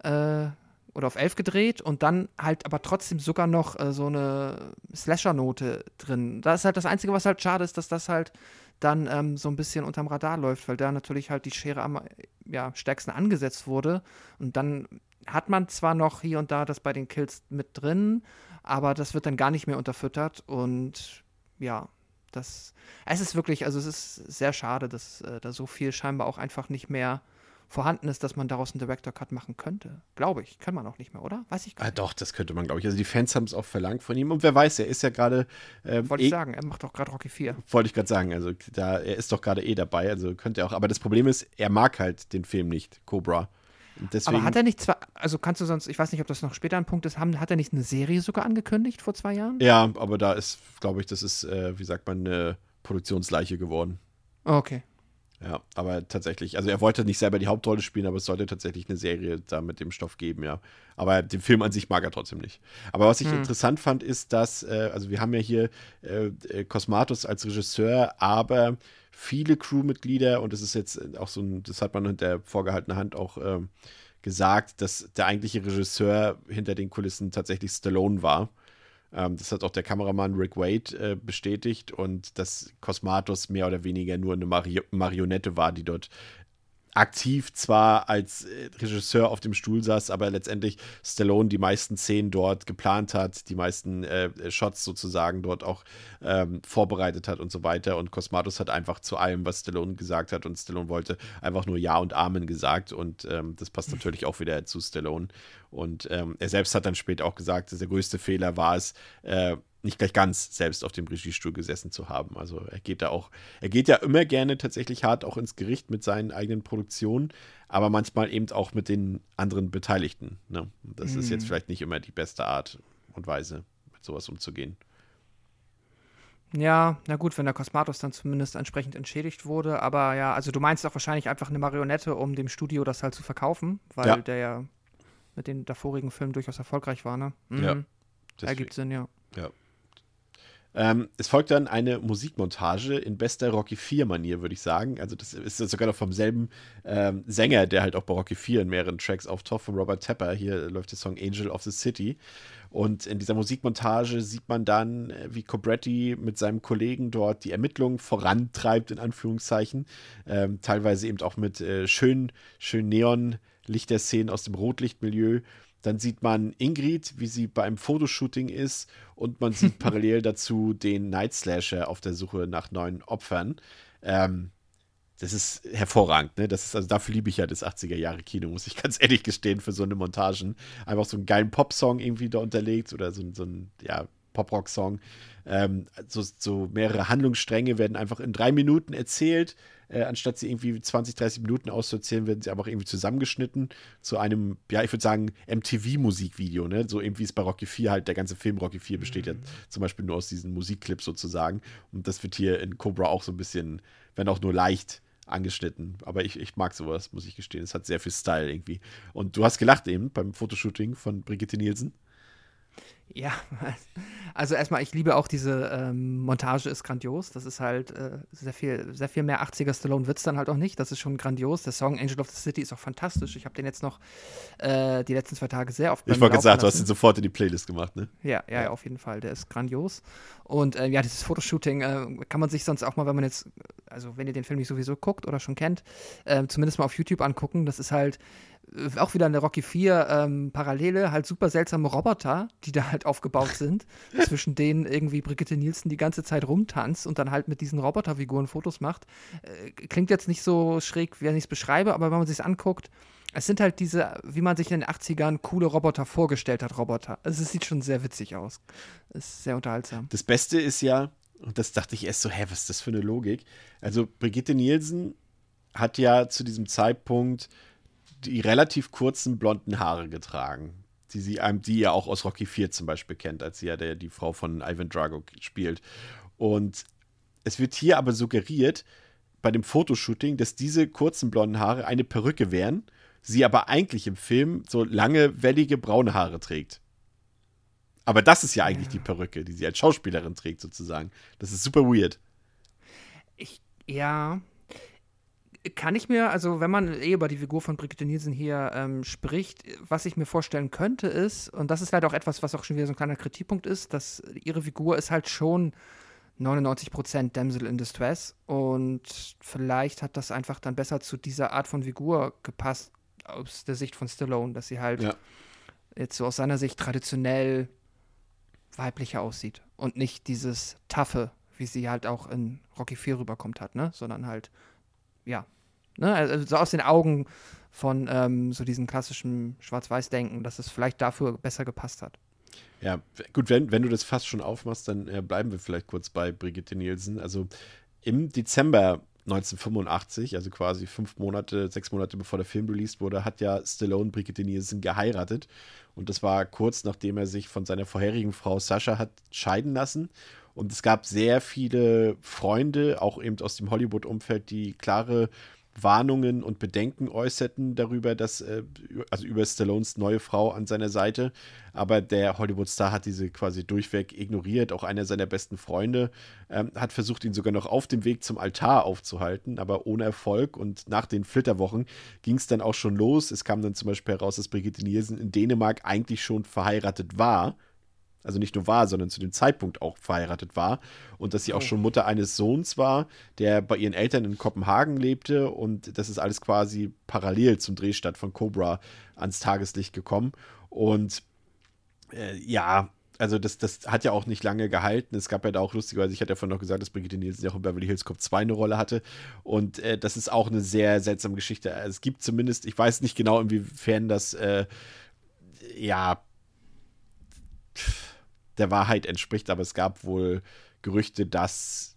äh, oder auf 11 gedreht und dann halt aber trotzdem sogar noch äh, so eine Slasher-Note drin. Das ist halt das Einzige, was halt schade ist, dass das halt dann ähm, so ein bisschen unterm Radar läuft, weil da natürlich halt die Schere am ja, stärksten angesetzt wurde und dann hat man zwar noch hier und da das bei den Kills mit drin, aber das wird dann gar nicht mehr unterfüttert und ja, das, es ist wirklich, also es ist sehr schade, dass äh, da so viel scheinbar auch einfach nicht mehr vorhanden ist, dass man daraus einen Director Cut machen könnte. Glaube ich. Kann man auch nicht mehr, oder? Weiß ich gar Ah, nicht. doch, das könnte man, glaube ich. Also die Fans haben es auch verlangt von ihm. Und wer weiß, er ist ja gerade. Ähm, Wollte eh- ich sagen, er macht doch gerade Rocky 4. Wollte ich gerade sagen. Also da, er ist doch gerade eh dabei. Also könnte er auch. Aber das Problem ist, er mag halt den Film nicht, Cobra. Deswegen, Aber hat er nicht zwar, also kannst du sonst, ich weiß nicht, ob das noch später ein Punkt ist, haben, hat er nicht eine Serie sogar angekündigt vor zwei Jahren? Ja, aber da ist, glaube ich, das ist, äh, wie sagt man, eine Produktionsleiche geworden. Okay. Ja, aber tatsächlich, also er wollte nicht selber die Hauptrolle spielen, aber es sollte tatsächlich eine Serie da mit dem Stoff geben, ja. Aber den Film an sich mag er trotzdem nicht. Aber was ich Hm. interessant fand, ist, dass, äh, also wir haben ja hier äh, äh, Cosmatos als Regisseur, aber viele Crewmitglieder, und das ist jetzt auch so ein, das hat man hinter vorgehaltener Hand auch ähm, gesagt, dass der eigentliche Regisseur hinter den Kulissen tatsächlich Stallone war. Ähm, das hat auch der Kameramann Rick Wade äh, bestätigt und dass Cosmatos mehr oder weniger nur eine Mari Marionette war, die dort aktiv zwar als äh, Regisseur auf dem Stuhl saß, aber letztendlich Stallone die meisten Szenen dort geplant hat, die meisten äh, Shots sozusagen dort auch ähm, vorbereitet hat und so weiter. Und Cosmatos hat einfach zu allem, was Stallone gesagt hat und Stallone wollte, einfach nur Ja und Amen gesagt. Und ähm, das passt natürlich auch wieder zu Stallone. Und ähm, er selbst hat dann später auch gesagt, dass der größte Fehler war es, äh, nicht gleich ganz selbst auf dem Regiestuhl gesessen zu haben. Also er geht da auch, er geht ja immer gerne tatsächlich hart auch ins Gericht mit seinen eigenen Produktionen, aber manchmal eben auch mit den anderen Beteiligten. Ne? Das ist jetzt vielleicht nicht immer die beste Art und Weise, mit sowas umzugehen. Ja, na gut, wenn der Cosmatos dann zumindest entsprechend entschädigt wurde, aber ja, also du meinst auch wahrscheinlich einfach eine Marionette, um dem Studio das halt zu verkaufen, weil Ja. der ja mit den davorigen Filmen durchaus erfolgreich war, ne? Mhm. Ja, Ergibt Deswegen. Sinn, ja. Ähm, es folgt dann eine Musikmontage in bester Rocky 4-Manier, würde ich sagen. Also, das ist sogar noch vom selben ähm, Sänger, der halt auch bei Rocky 4 in mehreren Tracks auftaucht, von Robert Tepper. Hier läuft der Song Angel of the City. Und in dieser Musikmontage sieht man dann, äh, wie Cobretti mit seinem Kollegen dort die Ermittlungen vorantreibt, in Anführungszeichen. Ähm, teilweise eben auch mit äh, schön, schön Neon-Lichterszenen aus dem Rotlichtmilieu. Dann sieht man Ingrid, wie sie bei einem Fotoshooting ist und man sieht parallel dazu den Night Slasher auf der Suche nach neuen Opfern. Ähm, das ist hervorragend, ne? Das ist, also dafür liebe ich ja das 80er Jahre Kino, muss ich ganz ehrlich gestehen, für so eine Montagen. Einfach so einen geilen Pop-Song irgendwie da unterlegt oder so, ein- so ein, ja, Pop-Rock-Song. Ähm, so, so mehrere Handlungsstränge werden einfach in drei Minuten erzählt. Äh, anstatt sie irgendwie 20, 30 Minuten auszuerzählen, werden sie einfach irgendwie zusammengeschnitten zu einem, ja, ich würde sagen, MTV-Musikvideo, ne? So irgendwie ist bei Rocky 4 halt, der ganze Film Rocky 4 besteht ja zum Beispiel nur aus diesen Musikclips sozusagen. Und das wird hier in Cobra auch so ein bisschen, wenn auch nur leicht, angeschnitten. Aber ich, ich mag sowas, muss ich gestehen. Es hat sehr viel Style irgendwie. Und du hast gelacht eben beim Fotoshooting von Brigitte Nielsen. Ja, also erstmal, ich liebe auch diese ähm, Montage, ist grandios. Das ist halt äh, sehr viel, sehr viel mehr 80er Stallone Witz dann halt auch nicht. Das ist schon grandios. Der Song Angel of the City ist auch fantastisch. Ich habe den jetzt noch äh, die letzten zwei Tage sehr oft Ich wollte sagen, du hast ihn sofort in die Playlist gemacht, ne? Ja, ja, ja, auf jeden Fall. Der ist grandios. Und äh, ja, dieses Fotoshooting äh, kann man sich sonst auch mal, wenn man jetzt, also wenn ihr den Film nicht sowieso guckt oder schon kennt, äh, zumindest mal auf YouTube angucken. Das ist halt auch wieder eine Rocky 4 ähm, Parallele, halt super seltsame Roboter, die da halt aufgebaut sind, zwischen denen irgendwie Brigitte Nielsen die ganze Zeit rumtanzt und dann halt mit diesen Roboterfiguren Fotos macht. Äh, klingt jetzt nicht so schräg, wie ich es beschreibe, aber wenn man sich anguckt, es sind halt diese, wie man sich in den 80ern coole Roboter vorgestellt hat, Roboter. Also es sieht schon sehr witzig aus. Ist sehr unterhaltsam. Das Beste ist ja, und das dachte ich erst so, hä, was ist das für eine Logik? Also Brigitte Nielsen hat ja zu diesem Zeitpunkt die relativ kurzen blonden Haare getragen, die sie einem, die ihr auch aus Rocky 4 zum Beispiel kennt, als sie ja der, die Frau von Ivan Drago spielt. Und es wird hier aber suggeriert, bei dem Fotoshooting, dass diese kurzen blonden Haare eine Perücke wären, sie aber eigentlich im Film so lange, wellige braune Haare trägt. Aber das ist ja eigentlich die Perücke, die sie als Schauspielerin trägt, sozusagen. Das ist super weird. Ich, ja. Kann ich mir, also wenn man eh über die Figur von Brigitte Nielsen hier ähm, spricht, was ich mir vorstellen könnte ist, und das ist leider auch etwas, was auch schon wieder so ein kleiner Kritikpunkt ist, dass ihre Figur ist halt schon 99% Damsel in Distress und vielleicht hat das einfach dann besser zu dieser Art von Figur gepasst. aus der Sicht von Stallone, dass sie halt Ja. jetzt so aus seiner Sicht traditionell weiblicher aussieht und nicht dieses Taffe, wie sie halt auch in Rocky 4 rüberkommt hat, ne? Sondern halt, ja, ne? Also so aus den Augen von ähm, so diesem klassischen Schwarz-Weiß-Denken, dass es vielleicht dafür besser gepasst hat. Ja, gut, wenn, wenn du das fast schon aufmachst, dann äh, bleiben wir vielleicht kurz bei Brigitte Nielsen. Also im Dezember 1985, also quasi fünf Monate, sechs Monate bevor der Film released wurde, hat ja Stallone Brigitte Nielsen geheiratet. Und das war kurz nachdem er sich von seiner vorherigen Frau Sascha hat scheiden lassen. Und es gab sehr viele Freunde, auch eben aus dem Hollywood-Umfeld, die klare Warnungen und Bedenken äußerten darüber, dass, äh, also über Stallones neue Frau an seiner Seite. Aber der Hollywood-Star hat diese quasi durchweg ignoriert. Auch einer seiner besten Freunde ähm, hat versucht, ihn sogar noch auf dem Weg zum Altar aufzuhalten, aber ohne Erfolg. Und nach den Flitterwochen ging es dann auch schon los. Es kam dann zum Beispiel heraus, dass Brigitte Nielsen in Dänemark eigentlich schon verheiratet war also nicht nur war, sondern zu dem Zeitpunkt auch verheiratet war und dass sie auch schon Mutter eines Sohns war, der bei ihren Eltern in Kopenhagen lebte und das ist alles quasi parallel zum Drehstart von Cobra ans Tageslicht gekommen und äh, ja, also das, das hat ja auch nicht lange gehalten. Es gab ja da auch lustigerweise, ich hatte ja vorhin noch gesagt, dass Brigitte Nielsen ja auch in Beverly Hills Cop 2 eine Rolle hatte. Und äh, das ist auch eine sehr seltsame Geschichte. Es gibt zumindest, ich weiß nicht genau, inwiefern das äh, ja der Wahrheit entspricht, aber es gab wohl Gerüchte, dass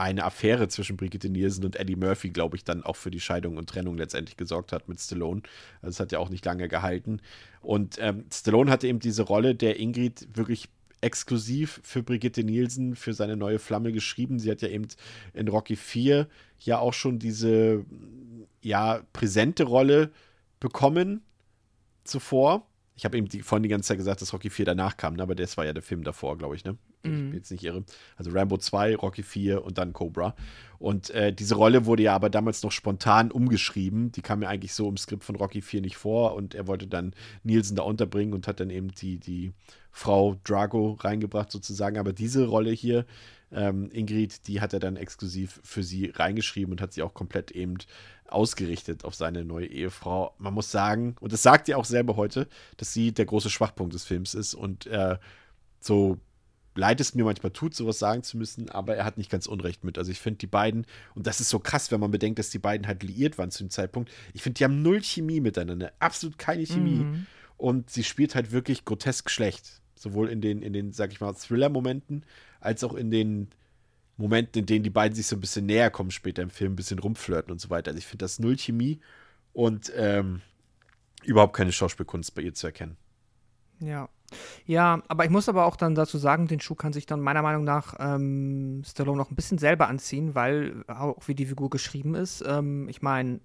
eine Affäre zwischen Brigitte Nielsen und Eddie Murphy, glaube ich, dann auch für die Scheidung und Trennung letztendlich gesorgt hat mit Stallone. Also es hat ja auch nicht lange gehalten. Und ähm, Stallone hatte eben diese Rolle der Ingrid wirklich exklusiv für Brigitte Nielsen, für seine neue Flamme geschrieben. Sie hat ja eben in Rocky 4 ja auch schon diese, ja, präsente Rolle bekommen zuvor. Ich habe eben die, vorhin die ganze Zeit gesagt, dass Rocky 4 danach kam, ne? aber das war ja der Film davor, glaube ich, ne? Wenn Ich mich jetzt nicht irre. Also Rambo 2, Rocky 4 und dann Cobra. Und äh, diese Rolle wurde ja aber damals noch spontan umgeschrieben. Die kam ja eigentlich so im Skript von Rocky 4 nicht vor und er wollte dann Nielsen da unterbringen und hat dann eben die, die Frau Drago reingebracht sozusagen. Aber diese Rolle hier, ähm, Ingrid, die hat er dann exklusiv für sie reingeschrieben und hat sie auch komplett eben ausgerichtet auf seine neue Ehefrau. Man muss sagen, und das sagt er auch selber heute, dass sie der große Schwachpunkt des Films ist und äh, so leid es mir manchmal tut, sowas sagen zu müssen, aber er hat nicht ganz Unrecht mit. Also ich finde die beiden, und das ist so krass, wenn man bedenkt, dass die beiden halt liiert waren zu dem Zeitpunkt, ich finde, die haben null Chemie miteinander, absolut keine Chemie. Mhm. Und sie spielt halt wirklich grotesk schlecht. Sowohl in den, in den, sag ich mal, Thriller-Momenten, als auch in den Momenten, in denen die beiden sich so ein bisschen näher kommen später im Film, ein bisschen rumflirten und so weiter. Also ich finde das null Chemie und ähm, überhaupt keine Schauspielkunst bei ihr zu erkennen. Ja. Ja, aber ich muss aber auch dann dazu sagen, den Schuh kann sich dann meiner Meinung nach ähm, Stallone noch ein bisschen selber anziehen, weil auch wie die Figur geschrieben ist, ähm, ich meine,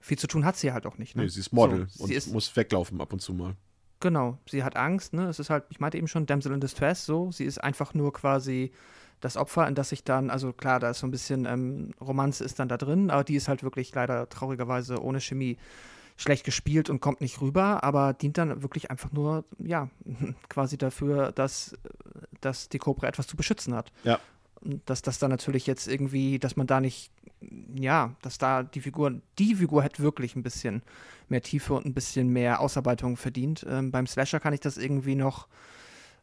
viel zu tun hat sie halt auch nicht. Ne? Nee, sie ist Model So, und sie ist, muss weglaufen ab und zu mal. genau, sie hat Angst, ne? Es ist halt, ich meinte eben schon, Damsel in Distress, so. Sie ist einfach nur quasi das Opfer, in das sich dann, also klar, da ist so ein bisschen ähm, Romanze ist dann da drin, aber die ist halt wirklich leider traurigerweise ohne Chemie schlecht gespielt und kommt nicht rüber, aber dient dann wirklich einfach nur, ja, quasi dafür, dass, dass die Cobra etwas zu beschützen hat. Ja. Und Dass das dann natürlich jetzt irgendwie, dass man da nicht, ja, dass da die Figur, die Figur hätte wirklich ein bisschen mehr Tiefe und ein bisschen mehr Ausarbeitung verdient. Ähm, beim Slasher kann ich das irgendwie noch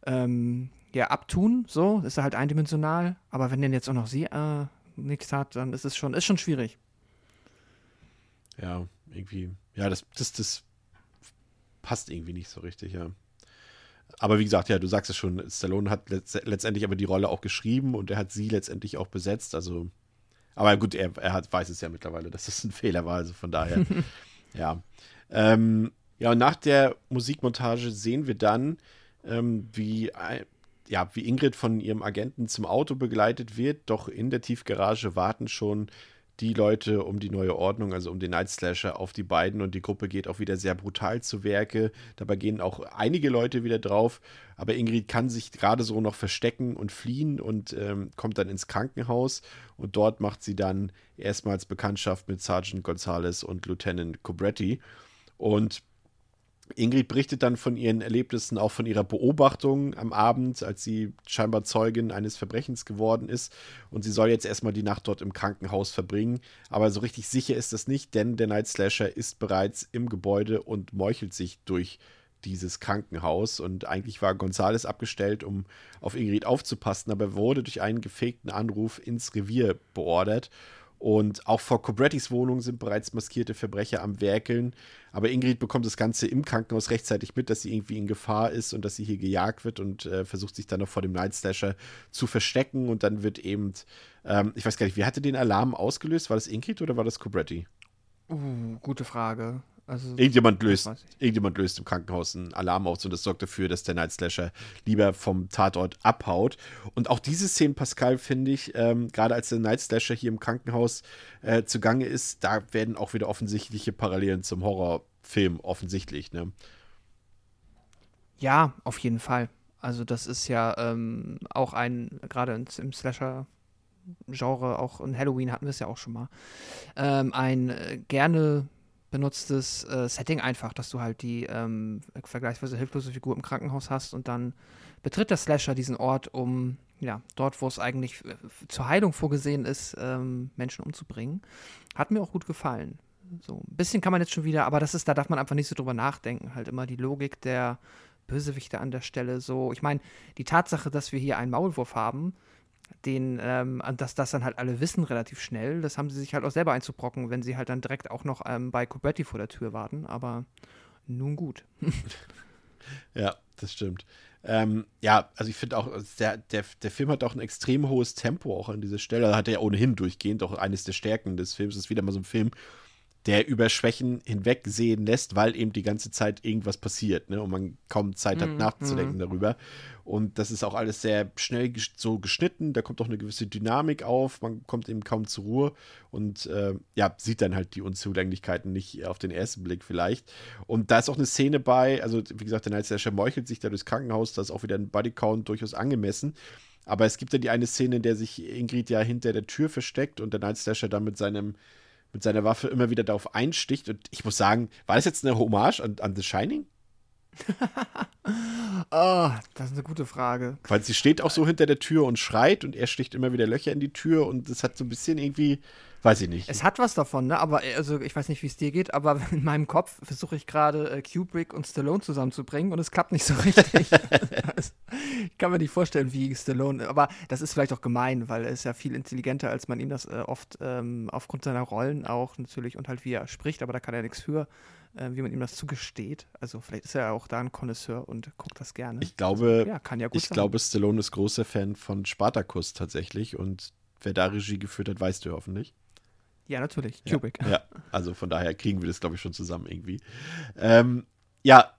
ähm, ja, abtun, so, ist er halt eindimensional, aber wenn denn jetzt auch noch sie äh, nichts hat, dann ist es schon, ist schon schwierig. Ja, irgendwie. Ja, das, das, das passt irgendwie nicht so richtig, ja. Aber wie gesagt, ja, du sagst es schon, Stallone hat letzt, letztendlich aber die Rolle auch geschrieben und er hat sie letztendlich auch besetzt. Also, aber gut, er, er hat, weiß es ja mittlerweile, dass das ein Fehler war. Also von daher, ja. Ähm, ja, und nach der Musikmontage sehen wir dann, ähm, wie, ja, wie Ingrid von ihrem Agenten zum Auto begleitet wird. Doch in der Tiefgarage warten schon die Leute um die neue Ordnung, also um den Night Slasher, auf die beiden und die Gruppe geht auch wieder sehr brutal zu Werke. Dabei gehen auch einige Leute wieder drauf, aber Ingrid kann sich gerade so noch verstecken und fliehen und ähm, kommt dann ins Krankenhaus und dort macht sie dann erstmals Bekanntschaft mit Sergeant Gonzalez und Lieutenant Cobretti und Ingrid berichtet dann von ihren Erlebnissen, auch von ihrer Beobachtung am Abend, als sie scheinbar Zeugin eines Verbrechens geworden ist. Und sie soll jetzt erstmal die Nacht dort im Krankenhaus verbringen. Aber so richtig sicher ist das nicht, denn der Night Slasher ist bereits im Gebäude und meuchelt sich durch dieses Krankenhaus. Und eigentlich war Gonzales abgestellt, um auf Ingrid aufzupassen, aber wurde durch einen gefegten Anruf ins Revier beordert. Und auch vor Cobrettis Wohnung sind bereits maskierte Verbrecher am Werkeln. Aber Ingrid bekommt das Ganze im Krankenhaus rechtzeitig mit, dass sie irgendwie in Gefahr ist und dass sie hier gejagt wird und äh, versucht sich dann noch vor dem Night Slasher zu verstecken. Und dann wird eben, ähm, ich weiß gar nicht, wie hatte den Alarm ausgelöst? War das Ingrid oder war das Cobretti? Uh, gute Frage. Also, Irgendjemand löst, irgendjemand löst im Krankenhaus einen Alarm aus und das sorgt dafür, dass der Night Slasher lieber vom Tatort abhaut. Und auch diese Szene, Pascal, finde ich, ähm, gerade als der Night Slasher hier im Krankenhaus äh, zugange ist, da werden auch wieder offensichtliche Parallelen zum Horrorfilm offensichtlich. Ne? Ja, auf jeden Fall. Also das ist ja ähm, auch ein, gerade im- im Slasher-Genre, auch in Halloween hatten wir es ja auch schon mal, ähm, ein äh, gerne benutztes äh, Setting einfach, dass du halt die ähm, vergleichsweise hilflose Figur im Krankenhaus hast und dann betritt der Slasher diesen Ort, um ja, dort, wo es eigentlich äh, zur Heilung vorgesehen ist, ähm, Menschen umzubringen. Hat mir auch gut gefallen. So, ein bisschen kann man jetzt schon wieder, aber das ist, da darf man einfach nicht so drüber nachdenken. Halt immer die Logik der Bösewichte an der Stelle so. Ich meine, die Tatsache, dass wir hier einen Maulwurf haben, den, ähm, dass das dann halt alle wissen relativ schnell, das haben sie sich halt auch selber einzubrocken, wenn sie halt dann direkt auch noch ähm, bei Cobetti vor der Tür warten. Aber nun gut. Ja, das stimmt. Ähm, ja, also ich finde auch, der, der, der Film hat auch ein extrem hohes Tempo auch an dieser Stelle. Hat er ja ohnehin durchgehend auch eines der Stärken des Films. ist wieder mal so ein Film, der über Schwächen hinwegsehen lässt, weil eben die ganze Zeit irgendwas passiert, ne? Und man kaum Zeit hat Mhm, nachzudenken darüber. Und das ist auch alles sehr schnell ges- so geschnitten. Da kommt auch eine gewisse Dynamik auf. Man kommt eben kaum zur Ruhe und äh, ja, sieht dann halt die Unzulänglichkeiten nicht auf den ersten Blick vielleicht. Und da ist auch eine Szene bei, also wie gesagt, der Night Slasher meuchelt sich da durchs Krankenhaus, da ist auch wieder ein Bodycount durchaus angemessen. Aber es gibt ja die eine Szene, in der sich Ingrid ja hinter der Tür versteckt und der Night Slasher dann mit seinem mit seiner Waffe immer wieder darauf einsticht. Und ich muss sagen, war das jetzt eine Hommage an, an The Shining? Oh, das ist eine gute Frage. Weil sie steht auch so hinter der Tür und schreit und er sticht immer wieder Löcher in die Tür und das hat so ein bisschen irgendwie, weiß ich nicht. Es hat was davon, ne? Aber äh, also ich weiß nicht, wie es dir geht, aber in meinem Kopf versuche ich gerade äh, Kubrick und Stallone zusammenzubringen und es klappt nicht so richtig. Ich kann mir nicht vorstellen, wie Stallone. Aber das ist vielleicht auch gemein, weil er ist ja viel intelligenter, als man ihm das äh, oft ähm, aufgrund seiner Rollen auch natürlich und halt wie er spricht, aber da kann er nichts für, äh, wie man ihm das zugesteht. Also vielleicht ist er ja auch da ein Connoisseur und guckt das gerne. Ich glaube, ja, kann ja gut ich sein. glaube, Stallone ist großer Fan von Spartacus tatsächlich und wer da Regie geführt hat, weißt du hoffentlich. Ja, natürlich. Ja, Kubrick. Ja, also von daher kriegen wir das, glaube ich, schon zusammen irgendwie. Ähm, ja,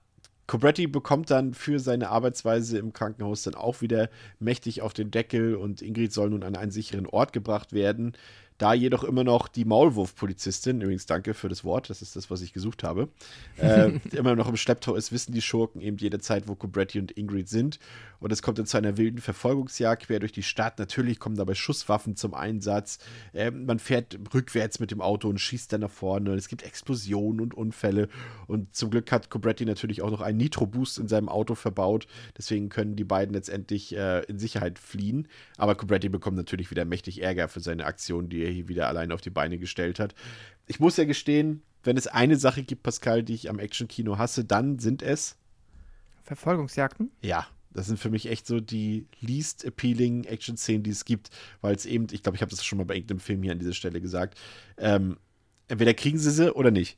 Cobretti bekommt dann für seine Arbeitsweise im Krankenhaus dann auch wieder mächtig auf den Deckel und Ingrid soll nun an einen sicheren Ort gebracht werden. Da jedoch immer noch die Maulwurf-Polizistin, übrigens danke für das Wort, das ist das, was ich gesucht habe, äh, immer noch im Schlepptau ist, wissen die Schurken eben jederzeit, wo Cobretti und Ingrid sind. Und es kommt dann zu einer wilden Verfolgungsjagd quer durch die Stadt. Natürlich kommen dabei Schusswaffen zum Einsatz. Ähm, man fährt rückwärts mit dem Auto und schießt dann nach vorne. Es gibt Explosionen und Unfälle. Und zum Glück hat Cobretti natürlich auch noch einen Nitro-Boost in seinem Auto verbaut. Deswegen können die beiden letztendlich äh, in Sicherheit fliehen. Aber Cobretti bekommt natürlich wieder mächtig Ärger für seine Aktion, die er hier wieder allein auf die Beine gestellt hat. Ich muss ja gestehen, wenn es eine Sache gibt, Pascal, die ich am Actionkino hasse, dann sind es Verfolgungsjagden? ja, das sind für mich echt so die least appealing Action-Szenen, die es gibt, weil es eben, ich glaube, ich habe das schon mal bei irgendeinem Film hier an dieser Stelle gesagt, ähm, entweder kriegen sie sie oder nicht.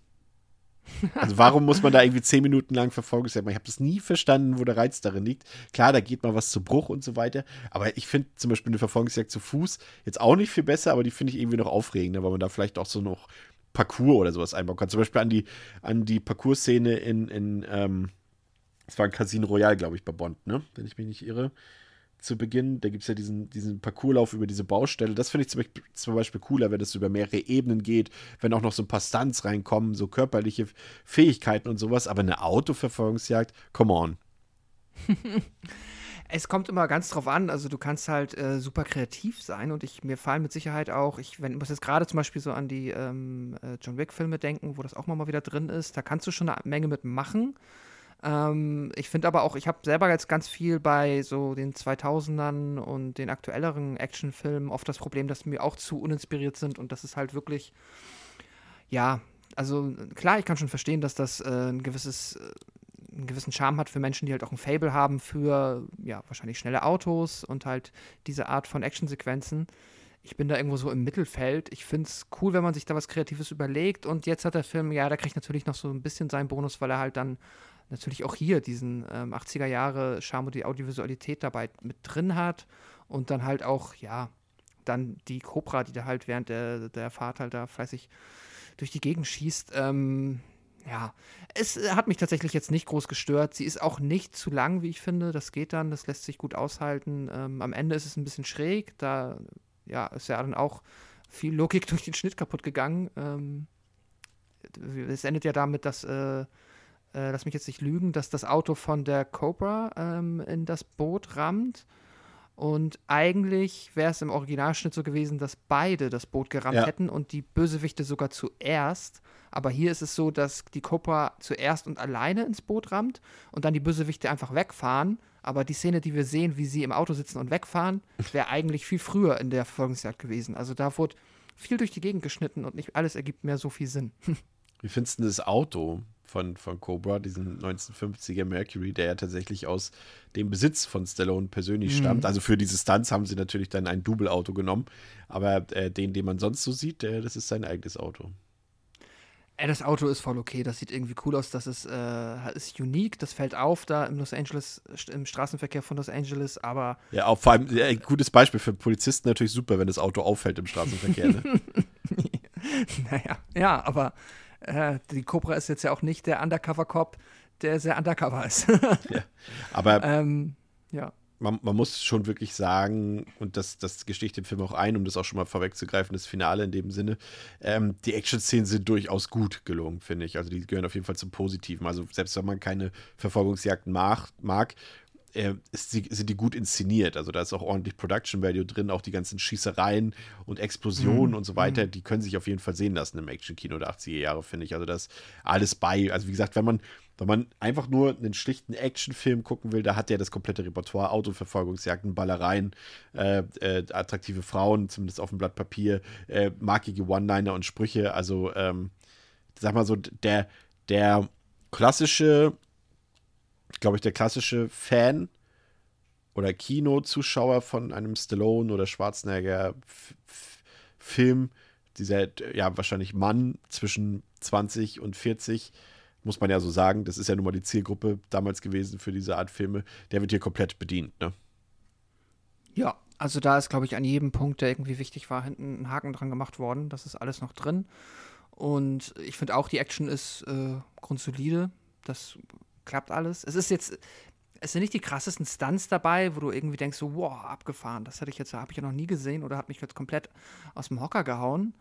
Also warum muss man da irgendwie zehn Minuten lang Verfolgungsjagd machen? Ich habe das nie verstanden, wo der Reiz darin liegt. Klar, da geht mal was zu Bruch und so weiter, aber ich finde zum Beispiel eine Verfolgungsjagd zu Fuß jetzt auch nicht viel besser, aber die finde ich irgendwie noch aufregender, weil man da vielleicht auch so noch Parcours oder sowas einbauen kann. Zum Beispiel an die, an die Parcours-Szene in, in ähm, es war ein Casino Royale, glaube ich, bei Bond, ne? Wenn ich mich nicht irre. Zu Beginn, da gibt es ja diesen, diesen Parcourslauf über diese Baustelle. Das finde ich zum Beispiel, zum Beispiel cooler, wenn es über mehrere Ebenen geht, wenn auch noch so ein paar Stunts reinkommen, so körperliche Fähigkeiten und sowas. Aber eine Autoverfolgungsjagd, come on. Es kommt immer ganz drauf an. Also du kannst halt äh, super kreativ sein und ich mir fallen mit Sicherheit auch, ich wenn, muss jetzt gerade zum Beispiel so an die ähm, äh, John Wick-Filme denken, wo das auch mal wieder drin ist. Da kannst du schon eine Menge mitmachen. Ähm, ich finde aber auch, ich habe selber jetzt ganz viel bei so den 2000ern und den aktuelleren Actionfilmen oft das Problem, dass mir auch zu uninspiriert sind und das ist halt wirklich, ja, also klar, ich kann schon verstehen, dass das äh, ein gewisses äh, einen gewissen Charme hat für Menschen, die halt auch ein Fable haben für, ja, wahrscheinlich schnelle Autos und halt diese Art von Actionsequenzen. Ich bin da irgendwo so im Mittelfeld. Ich finde es cool, wenn man sich da was Kreatives überlegt. Und jetzt hat der Film, ja, der kriegt natürlich noch so ein bisschen seinen Bonus, weil er halt dann natürlich auch hier diesen ähm, 80er Jahre Charme und die Audiovisualität dabei mit drin hat. Und dann halt auch, ja, dann die Cobra, die da halt während der, der Fahrt halt da fleißig durch die Gegend schießt. Ähm, ja, es hat mich tatsächlich jetzt nicht groß gestört. Sie ist auch nicht zu lang, wie ich finde. Das geht dann, das lässt sich gut aushalten. Ähm, am Ende ist es ein bisschen schräg. Da ja, ist ja dann auch viel Logik durch den Schnitt kaputt gegangen. Ähm, es endet ja damit, dass, äh, äh, lass mich jetzt nicht lügen, dass das Auto von der Cobra ähm, in das Boot rammt. Und eigentlich wäre es im Originalschnitt so gewesen, dass beide das Boot gerammt Ja. hätten und die Bösewichte sogar zuerst. Aber hier ist es so, dass die Cobra zuerst und alleine ins Boot rammt und dann die Bösewichte einfach wegfahren. Aber die Szene, die wir sehen, wie sie im Auto sitzen und wegfahren, wäre eigentlich viel früher in der Verfolgungsjagd gewesen. Also da wurde viel durch die Gegend geschnitten und nicht alles ergibt mehr so viel Sinn. Wie findest du das Auto von, von Cobra, diesen 1950er Mercury, der ja tatsächlich aus dem Besitz von Stallone persönlich Mhm. stammt? Also für diese Stunts haben sie natürlich dann ein Double-Auto genommen, aber äh, den, den man sonst so sieht, der, das ist sein eigenes Auto. Ey, das Auto ist voll okay, das sieht irgendwie cool aus, das ist, äh, ist unique, das fällt auf da im Los Angeles, im Straßenverkehr von Los Angeles, aber Ja, auch vor allem ja, ein gutes Beispiel für Polizisten natürlich super, wenn das Auto auffällt im Straßenverkehr. Ne? naja, ja, aber äh, die Cobra ist jetzt ja auch nicht der Undercover-Cop, der sehr undercover ist. Aber ähm, ja. man, man muss schon wirklich sagen, und das, das gestehe ich dem Film auch ein, um das auch schon mal vorwegzugreifen, das Finale in dem Sinne, ähm, die Action-Szenen sind durchaus gut gelungen, finde ich. Also die gehören auf jeden Fall zum Positiven. Also selbst wenn man keine Verfolgungsjagden mag, mag äh, ist die, sind die gut inszeniert. Also da ist auch ordentlich Production Value drin, auch die ganzen Schießereien und Explosionen und so weiter, die können sich auf jeden Fall sehen lassen im Action-Kino der 80er Jahre, finde ich. Also das alles bei. Also wie gesagt, wenn man, wenn man einfach nur einen schlichten Actionfilm gucken will, da hat der das komplette Repertoire, Autoverfolgungsjagden, Ballereien, äh, äh, attraktive Frauen, zumindest auf dem Blatt Papier, äh, markige One-Liner und Sprüche. Also, ähm, sag mal so, der, der klassische, glaube ich, der klassische Fan oder Kinozuschauer von einem Stallone oder Schwarzenegger Film, dieser ja wahrscheinlich Mann zwischen 20 und 40, muss man ja so sagen, das ist ja nun mal die Zielgruppe damals gewesen für diese Art Filme, der wird hier komplett bedient, ne? Ja, also da ist, glaube ich, an jedem Punkt, der irgendwie wichtig war, hinten ein Haken dran gemacht worden. Das ist alles noch drin. Und ich finde auch, die Action ist äh, grundsolide. Das klappt alles. Es ist jetzt, es sind nicht die krassesten Stunts dabei, wo du irgendwie denkst, so, wow, abgefahren. Das hätte ich jetzt, habe ich ja noch nie gesehen oder hat mich jetzt komplett aus dem Hocker gehauen.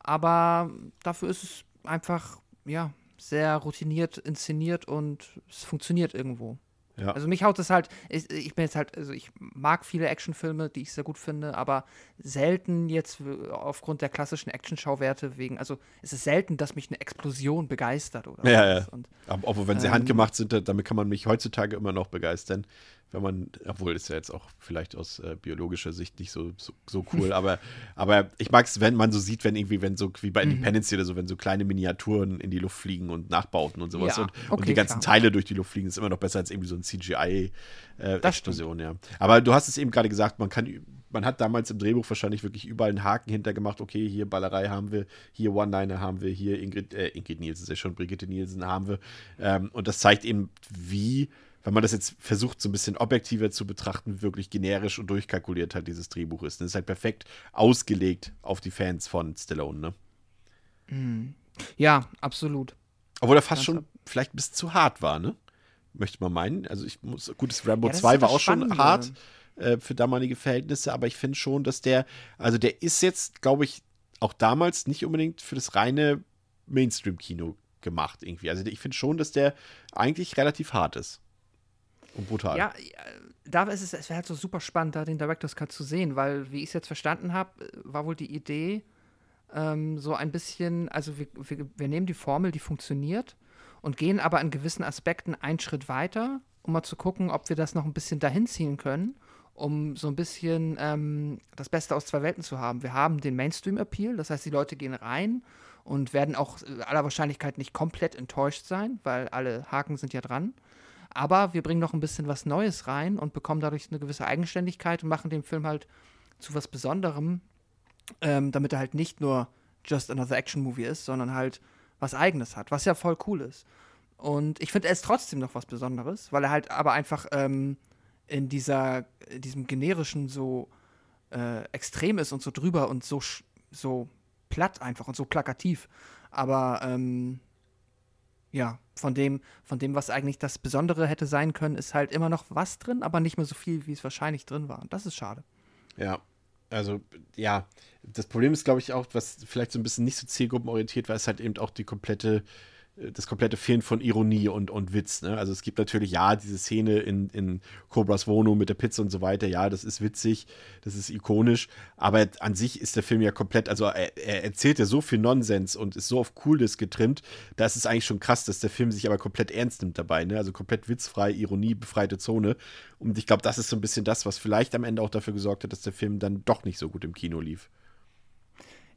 Aber dafür ist es einfach, ja, sehr routiniert inszeniert und es funktioniert irgendwo. Ja. Also mich haut es halt, ich, ich bin jetzt halt, also ich mag viele Actionfilme, die ich sehr gut finde, aber selten jetzt aufgrund der klassischen Actionschauwerte wegen, also es ist selten, dass mich eine Explosion begeistert oder Ja, was. ja. Und Aber obwohl, wenn sie Ähm, handgemacht sind, da- damit kann man mich heutzutage immer noch begeistern. Wenn man, obwohl ist ja jetzt auch vielleicht aus äh, biologischer Sicht nicht so, so, so cool, aber, aber ich mag es, wenn man so sieht, wenn irgendwie, wenn so, wie bei Mhm. Independence oder so, wenn so kleine Miniaturen in die Luft fliegen und Nachbauten und sowas Ja, und, und okay, die ganzen klar. Teile durch die Luft fliegen, ist immer noch besser als irgendwie so ein CGI-Explosion, ja. Aber du hast es eben gerade gesagt, man kann, man hat damals im Drehbuch wahrscheinlich wirklich überall einen Haken hintergemacht, okay, hier Ballerei haben wir, hier One-Liner haben wir, hier Ingrid, äh, Ingrid Nielsen ist ja schon, Brigitte Nielsen haben wir. Ähm, und das zeigt eben, wie, wenn man das jetzt versucht, so ein bisschen objektiver zu betrachten, wirklich generisch und durchkalkuliert halt dieses Drehbuch ist. Und es ist halt perfekt ausgelegt auf die Fans von Stallone, ne? ja, absolut. Obwohl er fast Ganz schon vielleicht ein bisschen zu hart war, ne? Möchte man meinen. Also ich muss, gut, das Rambo Ja, das 2 ist war das auch schon Spannende. hart äh, für damalige Verhältnisse, aber ich finde schon, dass der, also der ist jetzt, glaube ich, auch damals nicht unbedingt für das reine Mainstream-Kino gemacht irgendwie. Also ich finde schon, dass der eigentlich relativ hart ist. Und brutal. Ja, äh, da ist es, es wäre halt so super spannend, da den Director's Cut zu sehen, weil, wie ich es jetzt verstanden habe, war wohl die Idee, ähm, so ein bisschen, also wir, wir, wir nehmen die Formel, die funktioniert und gehen aber in gewissen Aspekten einen Schritt weiter, um mal zu gucken, ob wir das noch ein bisschen dahin ziehen können, um so ein bisschen ähm, das Beste aus zwei Welten zu haben. Wir haben den Mainstream-Appeal, das heißt, die Leute gehen rein und werden auch äh, aller Wahrscheinlichkeit nicht komplett enttäuscht sein, weil alle Haken sind ja dran. Aber wir bringen noch ein bisschen was Neues rein und bekommen dadurch eine gewisse Eigenständigkeit und machen den Film halt zu was Besonderem, ähm, damit er halt nicht nur just another Action Movie ist, sondern halt was Eigenes hat, was ja voll cool ist. Und ich finde, er ist trotzdem noch was Besonderes, weil er halt aber einfach ähm, in dieser, diesem generischen so äh, extrem ist und so drüber und so, so platt einfach und so plakativ. Aber ähm, ja, von dem, von dem, was eigentlich das Besondere hätte sein können, ist halt immer noch was drin, aber nicht mehr so viel, wie es wahrscheinlich drin war. Und das ist schade. Ja, also ja, das Problem ist, glaube ich, auch, was vielleicht so ein bisschen nicht so zielgruppenorientiert war, ist halt eben auch die komplette das komplette Fehlen von Ironie und, und Witz. Ne? Also es gibt natürlich, ja, diese Szene in, in Cobras Wohnung mit der Pizza und so weiter, ja, das ist witzig, das ist ikonisch, aber an sich ist der Film ja komplett, also er, er erzählt ja so viel Nonsens und ist so auf Coolness getrimmt, da ist es eigentlich schon krass, dass der Film sich aber komplett ernst nimmt dabei, ne? also komplett witzfrei, Ironie, befreite Zone und ich glaube, das ist so ein bisschen das, was vielleicht am Ende auch dafür gesorgt hat, dass der Film dann doch nicht so gut im Kino lief.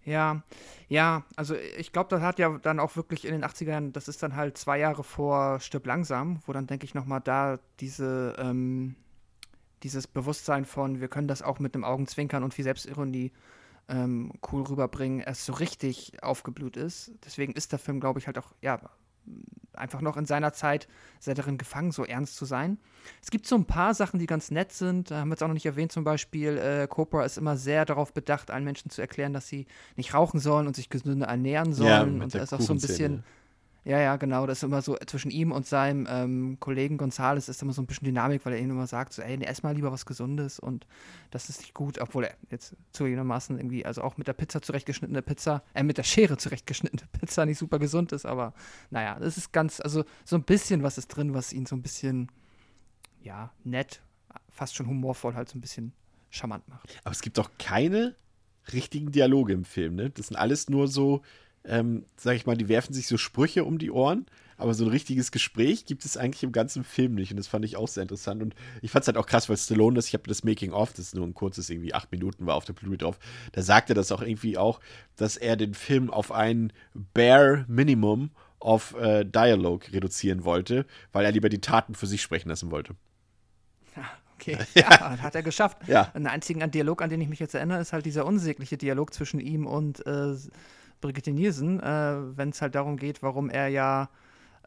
Ja, ja, also ich glaube, das hat ja dann auch wirklich in den 80ern, das ist dann halt zwei Jahre vor Stirb langsam, wo dann denke ich nochmal da diese, ähm, dieses Bewusstsein von, wir können das auch mit einem Augenzwinkern und viel Selbstironie ähm, cool rüberbringen, erst so richtig aufgeblüht ist. Deswegen ist der Film, glaube ich, halt auch, ja, einfach noch in seiner Zeit sehr darin gefangen, so ernst zu sein. Es gibt so ein paar Sachen, die ganz nett sind. Da haben wir jetzt auch noch nicht erwähnt, zum Beispiel, äh, Cobra ist immer sehr darauf bedacht, allen Menschen zu erklären, dass sie nicht rauchen sollen und sich gesünder ernähren sollen. Ja, und er ist auch so ein bisschen ja, ja, genau. Das ist immer so zwischen ihm und seinem ähm, Kollegen Gonzales ist immer so ein bisschen Dynamik, weil er ihm immer sagt, so, ey, ess mal lieber was Gesundes und das ist nicht gut, obwohl er jetzt zugegebenermaßen irgendwie, also auch mit der Pizza zurechtgeschnittene Pizza, äh, mit der Schere zurechtgeschnittene Pizza nicht super gesund ist, aber naja, das ist ganz, also so ein bisschen was ist drin, was ihn so ein bisschen, ja, nett, fast schon humorvoll halt so ein bisschen charmant macht. Aber es gibt doch keine richtigen Dialoge im Film, ne? Das sind alles nur so ähm, sag ich mal, die werfen sich so Sprüche um die Ohren, aber so ein richtiges Gespräch gibt es eigentlich im ganzen Film nicht. Und das fand ich auch sehr interessant. Und ich fand es halt auch krass, weil Stallone das, ich habe das Making-of, das ist nur ein kurzes, irgendwie acht Minuten war auf der Blu-ray drauf, da sagte das auch irgendwie auch, dass er den Film auf ein Bare Minimum of äh, Dialogue reduzieren wollte, weil er lieber die Taten für sich sprechen lassen wollte. Okay, ja, hat er geschafft. Ja. Ein einzigen Dialog, an den ich mich jetzt erinnere, ist halt dieser unsägliche Dialog zwischen ihm und äh, Brigitte Nielsen, äh, wenn es halt darum geht, warum er ja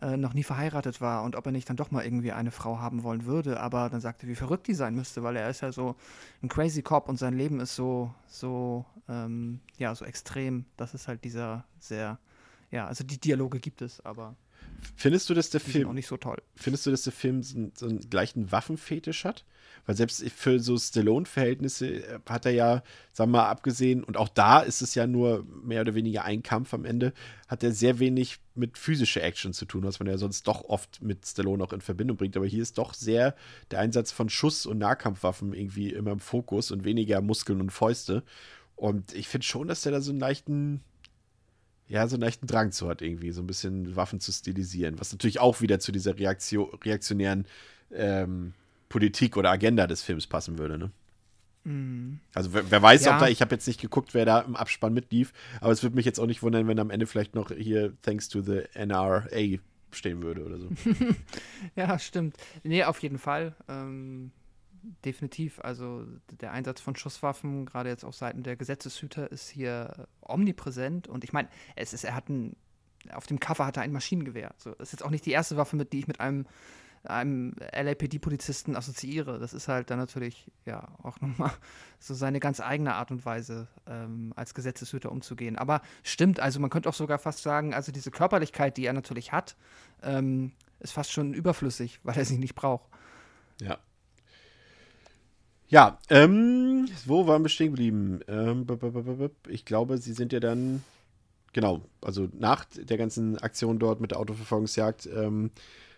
äh, noch nie verheiratet war und ob er nicht dann doch mal irgendwie eine Frau haben wollen würde. Aber dann sagte, wie verrückt die sein müsste, weil er ist ja so ein crazy Cop und sein Leben ist so, so, ähm, ja, so extrem. Das ist halt dieser sehr, ja, also die Dialoge gibt es, aber. Findest du, dass der Film auch nicht so toll? Findest du, dass der Film so, so einen gleichen Waffenfetisch hat? Weil selbst für so Stallone-Verhältnisse äh, hat er ja, sagen wir mal, abgesehen, und auch da ist es ja nur mehr oder weniger ein Kampf am Ende, hat er sehr wenig mit physischer Action zu tun, was man ja sonst doch oft mit Stallone auch in Verbindung bringt. Aber hier ist doch sehr der Einsatz von Schuss- und Nahkampfwaffen irgendwie immer im Fokus und weniger Muskeln und Fäuste. Und ich finde schon, dass er da so einen leichten ja, so einen leichten Drang zu hat, irgendwie, so ein bisschen Waffen zu stilisieren, was natürlich auch wieder zu dieser Reaktio reaktionären ähm, Politik oder Agenda des Films passen würde, ne? Mm. Also wer, wer weiß, ja. ob da, ich habe jetzt nicht geguckt, wer da im Abspann mitlief, aber es würde mich jetzt auch nicht wundern, wenn am Ende vielleicht noch hier Thanks to the NRA stehen würde oder so. ja, stimmt. Nee, auf jeden Fall. Ähm, definitiv. Also der Einsatz von Schusswaffen, gerade jetzt auf Seiten der Gesetzeshüter, ist hier omnipräsent. Und ich meine, es ist, er hat ein, auf dem Cover hat er ein Maschinengewehr. So, das ist jetzt auch nicht die erste Waffe, mit die ich mit einem einem LAPD-Polizisten assoziiere. Das ist halt dann natürlich ja auch nochmal so seine ganz eigene Art und Weise, ähm, als Gesetzeshüter umzugehen. Aber stimmt, also man könnte auch sogar fast sagen, also diese Körperlichkeit, die er natürlich hat, ähm, ist fast schon überflüssig, weil er sie nicht braucht. Ja. Ja, ähm, wo waren wir stehen geblieben? Ähm, ich glaube, sie sind ja dann, genau, also nach der ganzen Aktion dort mit der Autoverfolgungsjagd, ähm,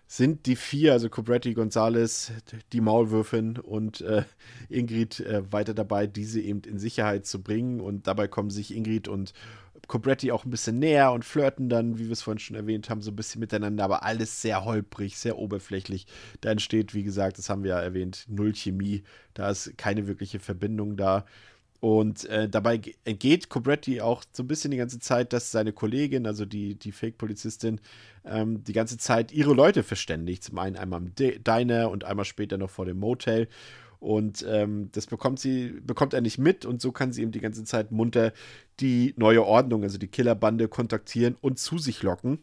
sind die vier, also Cobretti, Gonzales, die Maulwürfin und äh, Ingrid äh, weiter dabei, diese eben in Sicherheit zu bringen. Und dabei kommen sich Ingrid und Cobretti auch ein bisschen näher und flirten dann, wie wir es vorhin schon erwähnt haben, so ein bisschen miteinander, aber alles sehr holprig, sehr oberflächlich. Da entsteht, wie gesagt, das haben wir ja erwähnt, null Chemie. Da ist keine wirkliche Verbindung da. Und äh, dabei entgeht Cobretti auch so ein bisschen die ganze Zeit, dass seine Kollegin, also die, die Fake-Polizistin, ähm, die ganze Zeit ihre Leute verständigt. Zum einen einmal im Diner und einmal später noch vor dem Motel. Und ähm, das bekommt sie, bekommt er nicht mit und so kann sie ihm die ganze Zeit munter die neue Ordnung, also die Killerbande, kontaktieren und zu sich locken.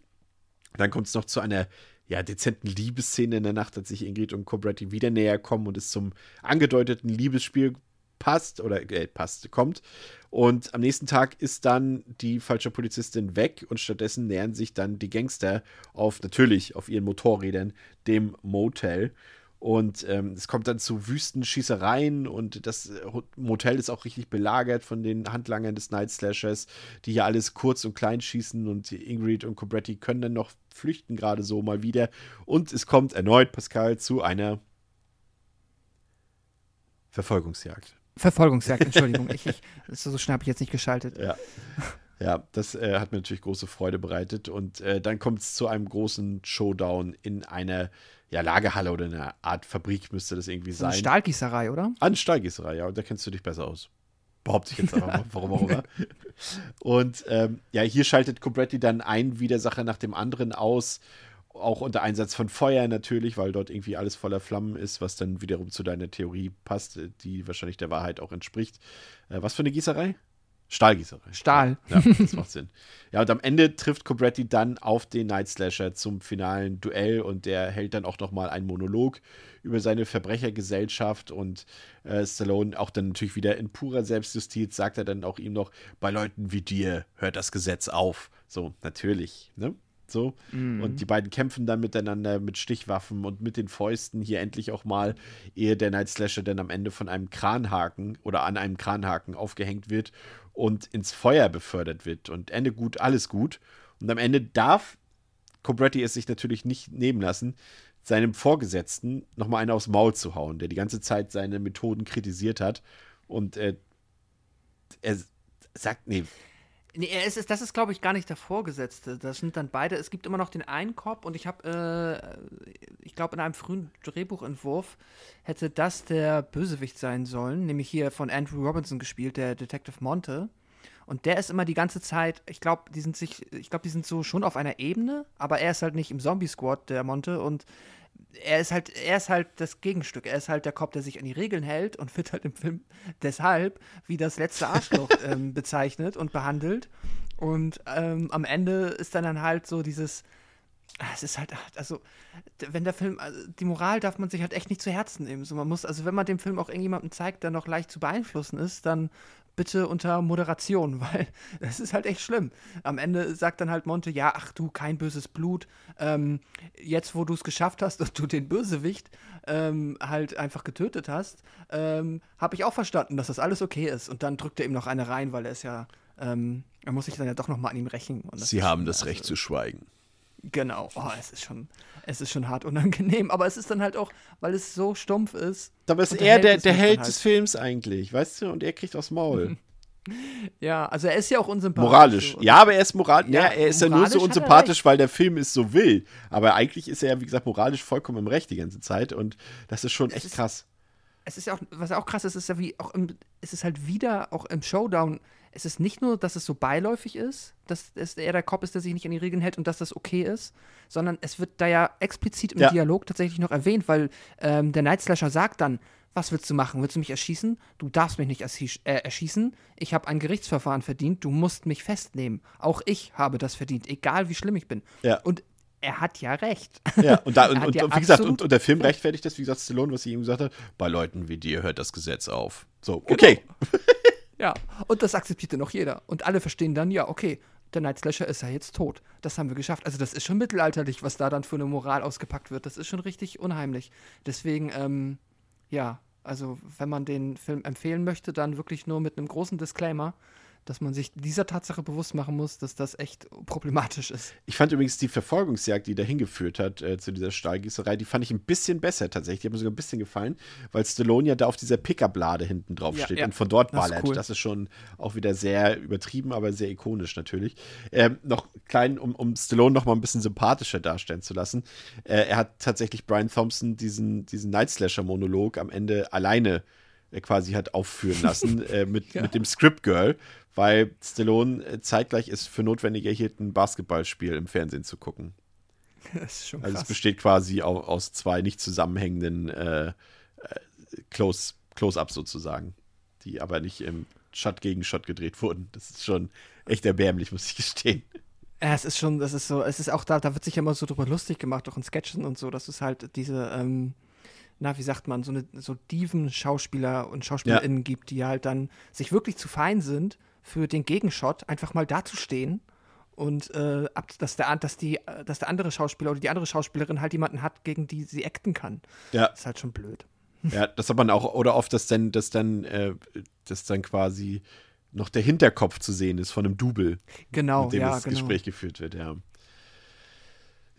Dann kommt es noch zu einer ja, dezenten Liebesszene in der Nacht, als sich Ingrid und Cobretti wieder näher kommen und es zum angedeuteten Liebesspiel passt oder äh, passt, kommt. Und am nächsten Tag ist dann die falsche Polizistin weg und stattdessen nähern sich dann die Gangster auf, natürlich auf ihren Motorrädern, dem Motel. Und ähm, es kommt dann zu Wüstenschießereien und das äh, Motel ist auch richtig belagert von den Handlangern des Night Slashers, die hier alles kurz und klein schießen und Ingrid und Cobretti können dann noch flüchten gerade so mal wieder. Und es kommt erneut, Pascal, zu einer Verfolgungsjagd. Verfolgungsjagd, Entschuldigung. ich, ich, so schnell habe ich jetzt nicht geschaltet. Ja. Ja, das äh, hat mir natürlich große Freude bereitet. Und äh, dann kommt es zu einem großen Showdown in einer ja, Lagerhalle oder einer Art Fabrik müsste das irgendwie sein. Eine Stahlgießerei, oder? Eine Stahlgießerei, ja. Und da kennst du dich besser aus. Behaupte ich jetzt einfach mal, warum auch immer. Und ähm, ja, hier schaltet Cobretti dann ein Widersacher nach dem anderen aus auch unter Einsatz von Feuer natürlich, weil dort irgendwie alles voller Flammen ist, was dann wiederum zu deiner Theorie passt, die wahrscheinlich der Wahrheit auch entspricht. Äh, was für eine Gießerei? Stahlgießerei. Stahl. Ja, das macht Sinn. Ja, und am Ende trifft Cobretti dann auf den Night Slasher zum finalen Duell und der hält dann auch nochmal einen Monolog über seine Verbrechergesellschaft und äh, Stallone auch dann natürlich wieder in purer Selbstjustiz sagt er dann auch ihm noch, bei Leuten wie dir hört das Gesetz auf. So, natürlich, ne? So. Mhm. Und die beiden kämpfen dann miteinander mit Stichwaffen und mit den Fäusten hier endlich auch mal, ehe der Night Slasher dann am Ende von einem Kranhaken oder an einem Kranhaken aufgehängt wird und ins Feuer befördert wird. Und Ende gut, alles gut. Und am Ende darf Cobretti es sich natürlich nicht nehmen lassen, seinem Vorgesetzten nochmal einen aufs Maul zu hauen, der die ganze Zeit seine Methoden kritisiert hat. Und äh, er sagt, nee, Nee, es ist, das ist, glaube ich, gar nicht der Vorgesetzte. Das sind dann beide. Es gibt immer noch den einen Cop und ich habe, äh, ich glaube, in einem frühen Drehbuchentwurf hätte das der Bösewicht sein sollen, nämlich hier von Andrew Robinson gespielt, der Detective Monte. Und der ist immer die ganze Zeit, ich glaube, die sind sich, ich glaube, die sind so schon auf einer Ebene, aber er ist halt nicht im Zombie-Squad, der Monte, und er ist halt, er ist halt das Gegenstück. Er ist halt der Cop, der sich an die Regeln hält und wird halt im Film deshalb wie das letzte Arschloch ähm, bezeichnet und behandelt. Und ähm, am Ende ist dann, dann halt so dieses, ah, es ist halt, also, wenn der Film, also die Moral darf man sich halt echt nicht zu Herzen nehmen. So, man muss, also wenn man dem Film auch irgendjemandem zeigt, der noch leicht zu beeinflussen ist, dann bitte unter Moderation, weil das ist halt echt schlimm. Am Ende sagt dann halt Monte, ja, ach du, kein böses Blut. Ähm, jetzt, wo du es geschafft hast und du den Bösewicht ähm, halt einfach getötet hast, ähm, habe ich auch verstanden, dass das alles okay ist. Und dann drückt er ihm noch eine rein, weil er ist ja, ähm, er muss sich dann ja doch noch mal an ihm rächen. Sie haben das Recht also, zu schweigen. Genau, oh, es ist schon, es ist schon hart unangenehm, aber es ist dann halt auch, weil es so stumpf ist. Aber ist er der, der Held halt. des Films eigentlich, weißt du? Und er kriegt aufs Maul. ja, also er ist ja auch unsympathisch. Moralisch. Ja, aber er ist moral ja, ja, er ist ja nur so unsympathisch, weil der Film es so will. Aber eigentlich ist er ja, wie gesagt, moralisch vollkommen im Recht die ganze Zeit und das ist schon es echt ist, krass. Es ist ja auch, was auch krass ist, ist ja wie auch im, es ist halt wieder auch im Showdown es ist nicht nur, dass es so beiläufig ist, dass es eher der Cop ist, der sich nicht an die Regeln hält und dass das okay ist, sondern es wird da ja explizit im ja. Dialog tatsächlich noch erwähnt, weil ähm, der Night Slasher sagt dann, was willst du machen? Willst du mich erschießen? Du darfst mich nicht äh, erschießen. Ich habe ein Gerichtsverfahren verdient. Du musst mich festnehmen. Auch ich habe das verdient, egal wie schlimm ich bin. Ja. Und er hat ja recht. Ja, und, da, und, und, ja und wie gesagt, und, und, der Film rechtfertigt das, wie gesagt, Stallone, was ich ihm gesagt habe, bei Leuten wie dir hört das Gesetz auf. So, genau. okay. Genau. Ja, und das akzeptierte noch jeder. Und alle verstehen dann, ja, okay, der Night Slasher ist ja jetzt tot. Das haben wir geschafft. Also das ist schon mittelalterlich, was da dann für eine Moral ausgepackt wird. Das ist schon richtig unheimlich. Deswegen, ähm, ja, also wenn man den Film empfehlen möchte, dann wirklich nur mit einem großen Disclaimer. Dass man sich dieser Tatsache bewusst machen muss, dass das echt problematisch ist. Ich fand übrigens die Verfolgungsjagd, die dahin geführt hat äh, zu dieser Stahlgießerei, die fand ich ein bisschen besser tatsächlich. Die hat mir sogar ein bisschen gefallen, weil Stallone ja da auf dieser Pickup-Lade hinten drauf Ja, steht ja. und von dort Das ist ballert. cool. Das ist schon auch wieder sehr übertrieben, aber sehr ikonisch natürlich. Ähm, noch klein, um, um Stallone noch mal ein bisschen sympathischer darstellen zu lassen. Äh, er hat tatsächlich Brian Thompson diesen, diesen Night Slasher-Monolog am Ende alleine äh, quasi hat aufführen lassen äh, mit, mit dem Script Girl, weil Stallone äh, zeitgleich es für notwendig erhielt, ein Basketballspiel im Fernsehen zu gucken. Das ist schon Also es krass. besteht quasi au- aus zwei nicht zusammenhängenden äh, äh, Close- Close-Ups sozusagen, die aber nicht im Shot gegen Shot gedreht wurden. Das ist schon echt erbärmlich, muss ich gestehen. Ja, es ist schon, das ist so, es ist auch da, da wird sich ja immer so drüber lustig gemacht, auch in Sketchen und so, dass es halt diese, ähm, na, wie sagt man, so eine so Dieven-Schauspieler und SchauspielerInnen gibt, die halt dann sich wirklich zu fein sind, für den Gegenshot einfach mal dazustehen und äh, ab, dass, der, dass, die, dass der andere Schauspieler oder die andere Schauspielerin halt jemanden hat, gegen die sie acten kann. Ja, Das ist halt schon blöd. ja das hat man auch, oder oft, dass dann, dass dann, äh, dass dann quasi noch der Hinterkopf zu sehen ist von einem Double. Genau, mit dem ja, das genau. Gespräch geführt wird, ja.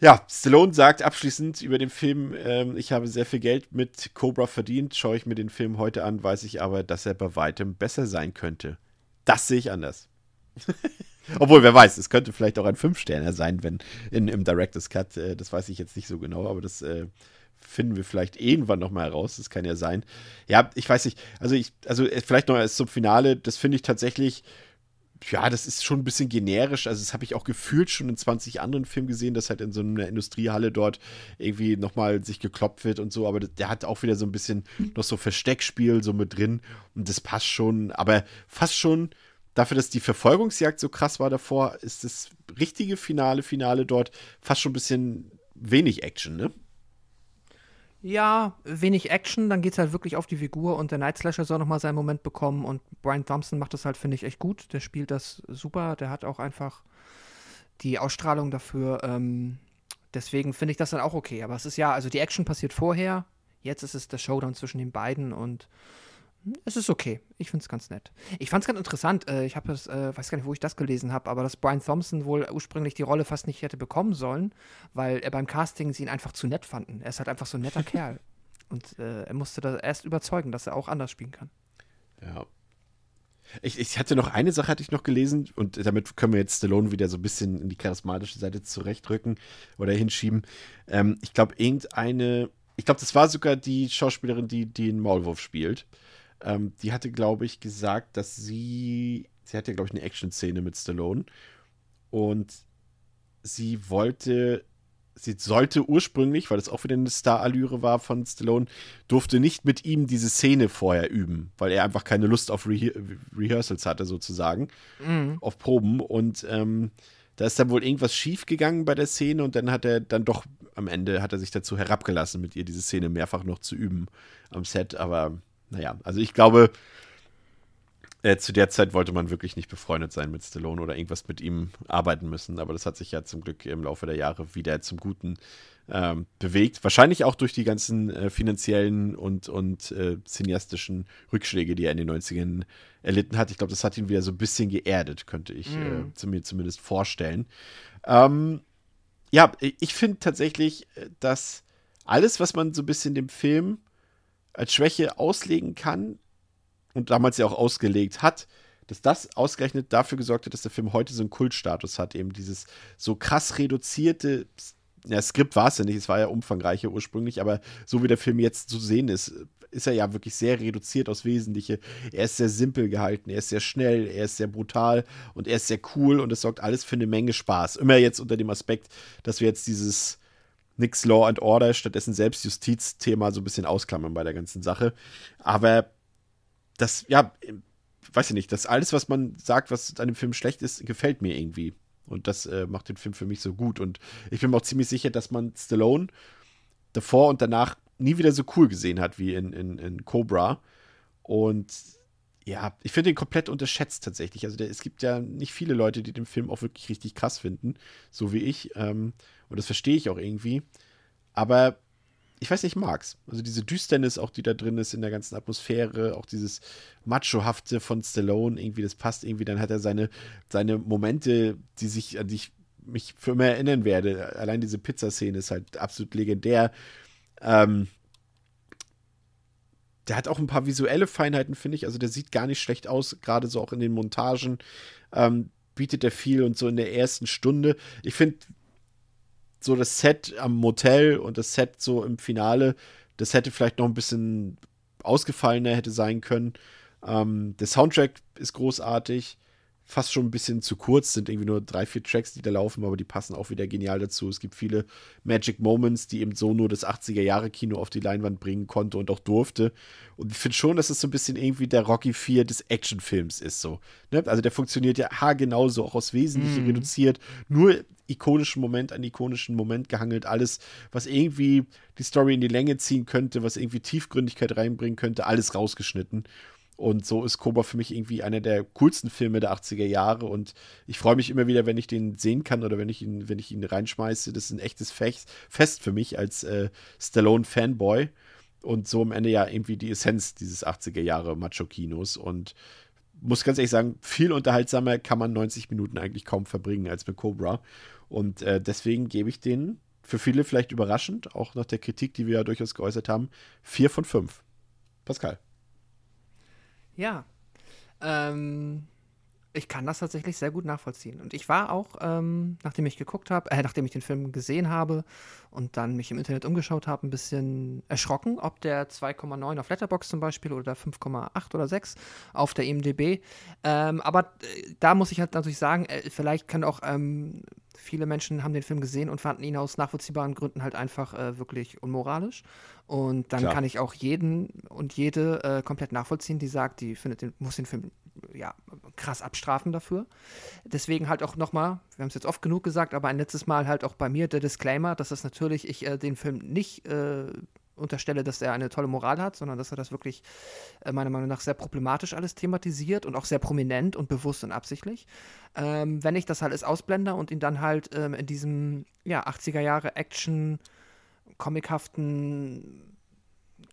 Ja, Stallone sagt abschließend über den Film, ähm, ich habe sehr viel Geld mit Cobra verdient, schaue ich mir den Film heute an, weiß ich aber, dass er bei weitem besser sein könnte. Das sehe ich anders. Obwohl, wer weiß, es könnte vielleicht auch ein Fünf-Sterner sein, wenn in, im Director's Cut, äh, das weiß ich jetzt nicht so genau, aber das äh, finden wir vielleicht irgendwann nochmal heraus, das kann ja sein. Ja, ich weiß nicht, also ich, also äh, vielleicht noch als zum Finale, das finde ich tatsächlich, ja, das ist schon ein bisschen generisch. Also, das habe ich auch gefühlt schon in 20 anderen Filmen gesehen, dass halt in so einer Industriehalle dort irgendwie nochmal sich gekloppt wird und so. Aber der hat auch wieder so ein bisschen noch so Versteckspiel so mit drin. Und das passt schon. Aber fast schon dafür, dass die Verfolgungsjagd so krass war davor, ist das richtige Finale, Finale dort fast schon ein bisschen wenig Action, ne? Ja, wenig Action, dann geht's halt wirklich auf die Figur und der Night Slasher soll nochmal seinen Moment bekommen und Brian Thompson macht das halt, finde ich, echt gut. Der spielt das super, der hat auch einfach die Ausstrahlung dafür. Ähm, deswegen finde ich das dann auch okay. Aber es ist ja, also die Action passiert vorher, jetzt ist es der Showdown zwischen den beiden und es ist okay. Ich finde es ganz nett. Ich fand es ganz interessant. Äh, ich habe das, äh, weiß gar nicht, wo ich das gelesen habe, aber dass Brian Thompson wohl ursprünglich die Rolle fast nicht hätte bekommen sollen, weil er beim Casting sie ihn einfach zu nett fanden. Er ist halt einfach so ein netter Kerl. Und äh, er musste da erst überzeugen, dass er auch anders spielen kann. Ja. Ich, ich hatte noch eine Sache, hatte ich noch gelesen, und damit können wir jetzt Stallone wieder so ein bisschen in die charismatische Seite zurechtrücken oder hinschieben. Ähm, ich glaube, irgendeine, ich glaube, das war sogar die Schauspielerin, die den Maulwurf spielt. Ähm, die hatte, glaube ich, gesagt, dass sie, sie hatte, glaube ich, eine Action-Szene mit Stallone. Und sie wollte, sie sollte ursprünglich, weil das auch wieder eine Star-Allüre war von Stallone, durfte nicht mit ihm diese Szene vorher üben, weil er einfach keine Lust auf Rehe Rehearsals hatte, sozusagen, auf Proben. Und ähm, da ist dann wohl irgendwas schief gegangen bei der Szene und dann hat er dann doch am Ende hat er sich dazu herabgelassen, mit ihr diese Szene mehrfach noch zu üben am Set. Aber naja, also ich glaube, äh, zu der Zeit wollte man wirklich nicht befreundet sein mit Stallone oder irgendwas mit ihm arbeiten müssen. Aber das hat sich ja zum Glück im Laufe der Jahre wieder zum Guten ähm, bewegt. Wahrscheinlich auch durch die ganzen äh, finanziellen und, und äh, cineastischen Rückschläge, die er in den 90ern erlitten hat. Ich glaube, das hat ihn wieder so ein bisschen geerdet, könnte ich äh, zu mir zumindest vorstellen. Ähm, ja, ich finde tatsächlich, äh, dass alles, was man so ein bisschen dem Film als Schwäche auslegen kann und damals ja auch ausgelegt hat, dass das ausgerechnet dafür gesorgt hat, dass der Film heute so einen Kultstatus hat. Eben dieses so krass reduzierte, ja, Skript war es ja nicht, es war ja umfangreicher ursprünglich, aber so wie der Film jetzt zu sehen ist, ist er ja wirklich sehr reduziert aufs Wesentliche. Er ist sehr simpel gehalten, er ist sehr schnell, er ist sehr brutal und er ist sehr cool und es sorgt alles für eine Menge Spaß. Immer jetzt unter dem Aspekt, dass wir jetzt dieses nix Law and Order, stattdessen Selbstjustiz-Thema so ein bisschen ausklammern bei der ganzen Sache. Aber das, ja, weiß ich nicht, das alles, was man sagt, was an dem Film schlecht ist, gefällt mir irgendwie. Und das äh, macht den Film für mich so gut. Und ich bin mir auch ziemlich sicher, dass man Stallone davor und danach nie wieder so cool gesehen hat wie in, in, in Cobra. Und ja, ich finde ihn komplett unterschätzt tatsächlich. Also der, es gibt ja nicht viele Leute, die den Film auch wirklich richtig krass finden, so wie ich. Ähm, und das verstehe ich auch irgendwie. Aber ich weiß nicht, mag's. Also diese Düsternis auch, die da drin ist in der ganzen Atmosphäre, auch dieses Machohafte von Stallone, irgendwie, das passt irgendwie. Dann hat er seine, seine Momente, die sich, an die ich mich für immer erinnern werde. Allein diese Pizzaszene ist halt absolut legendär. Ähm, der hat auch ein paar visuelle Feinheiten, finde ich. Also der sieht gar nicht schlecht aus, gerade so auch in den Montagen. Ähm, bietet er viel und so in der ersten Stunde. Ich finde so das Set am Motel und das Set so im Finale, das hätte vielleicht noch ein bisschen ausgefallener hätte sein können. Ähm, der Soundtrack ist großartig fast schon ein bisschen zu kurz, sind irgendwie nur drei, vier Tracks, die da laufen, aber die passen auch wieder genial dazu. Es gibt viele Magic Moments, die eben so nur das 80er-Jahre-Kino auf die Leinwand bringen konnte und auch durfte. Und ich finde schon, dass es so ein bisschen irgendwie der Rocky 4 des Actionfilms ist so. Ne? Also der funktioniert ja haargenauso, auch aus Wesentlichen mm. reduziert, nur ikonischen Moment an ikonischen Moment gehangelt, alles, was irgendwie die Story in die Länge ziehen könnte, was irgendwie Tiefgründigkeit reinbringen könnte, alles rausgeschnitten. Und so ist Cobra für mich irgendwie einer der coolsten Filme der 80er Jahre. Und ich freue mich immer wieder, wenn ich den sehen kann oder wenn ich ihn, wenn ich ihn reinschmeiße. Das ist ein echtes Fest, für mich als äh, Stallone-Fanboy. Und so am Ende ja irgendwie die Essenz dieses 80er Jahre Macho-Kinos. Und muss ganz ehrlich sagen, viel unterhaltsamer kann man 90 Minuten eigentlich kaum verbringen als mit Cobra. Und äh, deswegen gebe ich den für viele vielleicht überraschend, auch nach der Kritik, die wir ja durchaus geäußert haben, vier von fünf. Pascal. Ja. Ähm, um, ich kann das tatsächlich sehr gut nachvollziehen. Und ich war auch, ähm, nachdem ich geguckt habe, äh, nachdem ich den Film gesehen habe und dann mich im Internet umgeschaut habe, ein bisschen erschrocken, ob der 2,9 auf Letterbox zum Beispiel oder 5,8 oder 6 auf der IMDb. Ähm, aber äh, da muss ich halt natürlich sagen, äh, vielleicht können auch ähm, viele Menschen haben den Film gesehen und fanden ihn aus nachvollziehbaren Gründen halt einfach äh, wirklich unmoralisch. Und dann Klar. kann ich auch jeden und jede äh, komplett nachvollziehen, die sagt, die findet den, muss den Film ja, krass abstrafen dafür. Deswegen halt auch nochmal, wir haben es jetzt oft genug gesagt, aber ein letztes Mal halt auch bei mir der Disclaimer, dass das natürlich ich äh, den Film nicht äh, unterstelle, dass er eine tolle Moral hat, sondern dass er das wirklich äh, meiner Meinung nach sehr problematisch alles thematisiert und auch sehr prominent und bewusst und absichtlich. Ähm, wenn ich das halt alles ausblende und ihn dann halt ähm, in diesem ja, 80er Jahre Action comichaften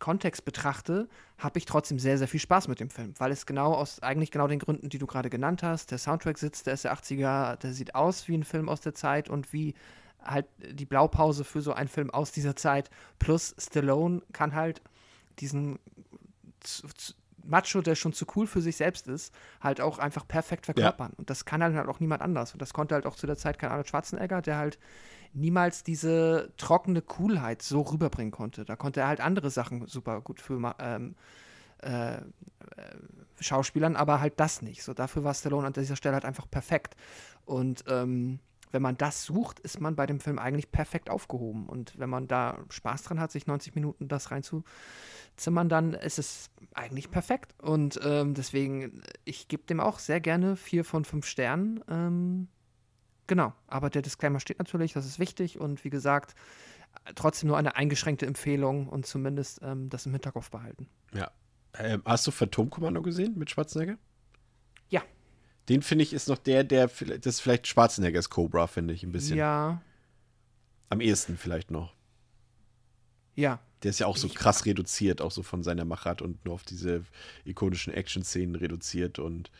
Kontext betrachte, habe ich trotzdem sehr, sehr viel Spaß mit dem Film, weil es genau aus eigentlich genau den Gründen, die du gerade genannt hast, der Soundtrack sitzt, der ist der 80er, der sieht aus wie ein Film aus der Zeit und wie halt die Blaupause für so einen Film aus dieser Zeit. Plus Stallone kann halt diesen Macho, der schon zu cool für sich selbst ist, halt auch einfach perfekt verkörpern. Ja. Und das kann halt auch niemand anders. Und das konnte halt auch zu der Zeit kein Arnold Schwarzenegger, der halt niemals diese trockene Coolheit so rüberbringen konnte. Da konnte er halt andere Sachen super gut für ähm, äh, äh, Schauspielern, aber halt das nicht. So dafür war Stallone an dieser Stelle halt einfach perfekt. Und ähm, wenn man das sucht, ist man bei dem Film eigentlich perfekt aufgehoben. Und wenn man da Spaß dran hat, sich 90 Minuten das reinzuzimmern, dann ist es eigentlich perfekt. Und ähm, deswegen, ich gebe dem auch sehr gerne vier von fünf Sternen. Ähm, Genau, aber der Disclaimer steht natürlich, das ist wichtig und wie gesagt, trotzdem nur eine eingeschränkte Empfehlung und zumindest ähm, das im Hinterkopf behalten. Ja. Ähm, hast du Phantomkommando gesehen mit Schwarzenegger? Ja. Den finde ich ist noch der, der, das ist vielleicht Schwarzeneggers Cobra, finde ich ein bisschen. Ja. Am ehesten vielleicht noch. Ja. Der ist ja auch so krass reduziert, auch so von seiner Machart und nur auf diese ikonischen Action-Szenen reduziert und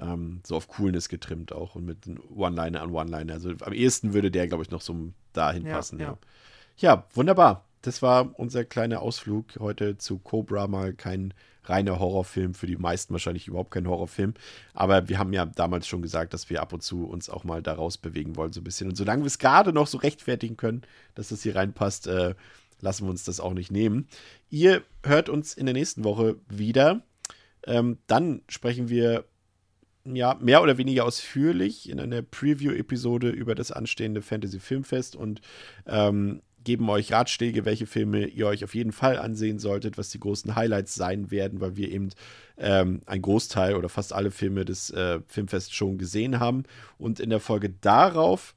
ähm, so auf Coolness getrimmt auch und mit One-Liner an One-Liner. Also am ehesten würde der, glaube ich, noch so dahin ja, passen. Ja. ja. wunderbar. Das war unser kleiner Ausflug heute zu Cobra, mal kein reiner Horrorfilm, für die meisten wahrscheinlich überhaupt kein Horrorfilm. Aber wir haben ja damals schon gesagt, dass wir ab und zu uns auch mal daraus bewegen wollen, so ein bisschen. Und solange wir es gerade noch so rechtfertigen können, dass das hier reinpasst, äh, lassen wir uns das auch nicht nehmen. Ihr hört uns in der nächsten Woche wieder. Ähm, dann sprechen wir ja, mehr oder weniger ausführlich in einer Preview-Episode über das anstehende Fantasy Filmfest und ähm, geben euch Ratschläge, welche Filme ihr euch auf jeden Fall ansehen solltet, was die großen Highlights sein werden, weil wir eben ähm, einen Großteil oder fast alle Filme des äh, Filmfests schon gesehen haben. Und in der Folge darauf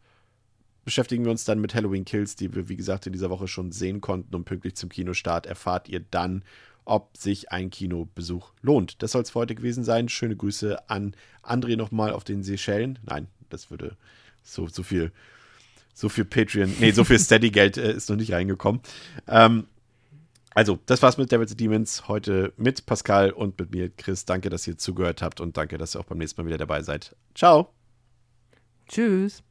beschäftigen wir uns dann mit Halloween Kills, die wir, wie gesagt, in dieser Woche schon sehen konnten. Und pünktlich zum Kinostart erfahrt ihr dann, ob sich ein Kinobesuch lohnt. Das soll es für heute gewesen sein. Schöne Grüße an André nochmal auf den Seychellen. Nein, das würde so, so viel, so viel Patreon, nee, so viel Steady-Geld äh, ist noch nicht reingekommen. Ähm, Also, das war's mit Devils and Demons heute mit Pascal und mit mir, Chris. Danke, dass ihr zugehört habt und danke, dass ihr auch beim nächsten Mal wieder dabei seid. Ciao. Tschüss.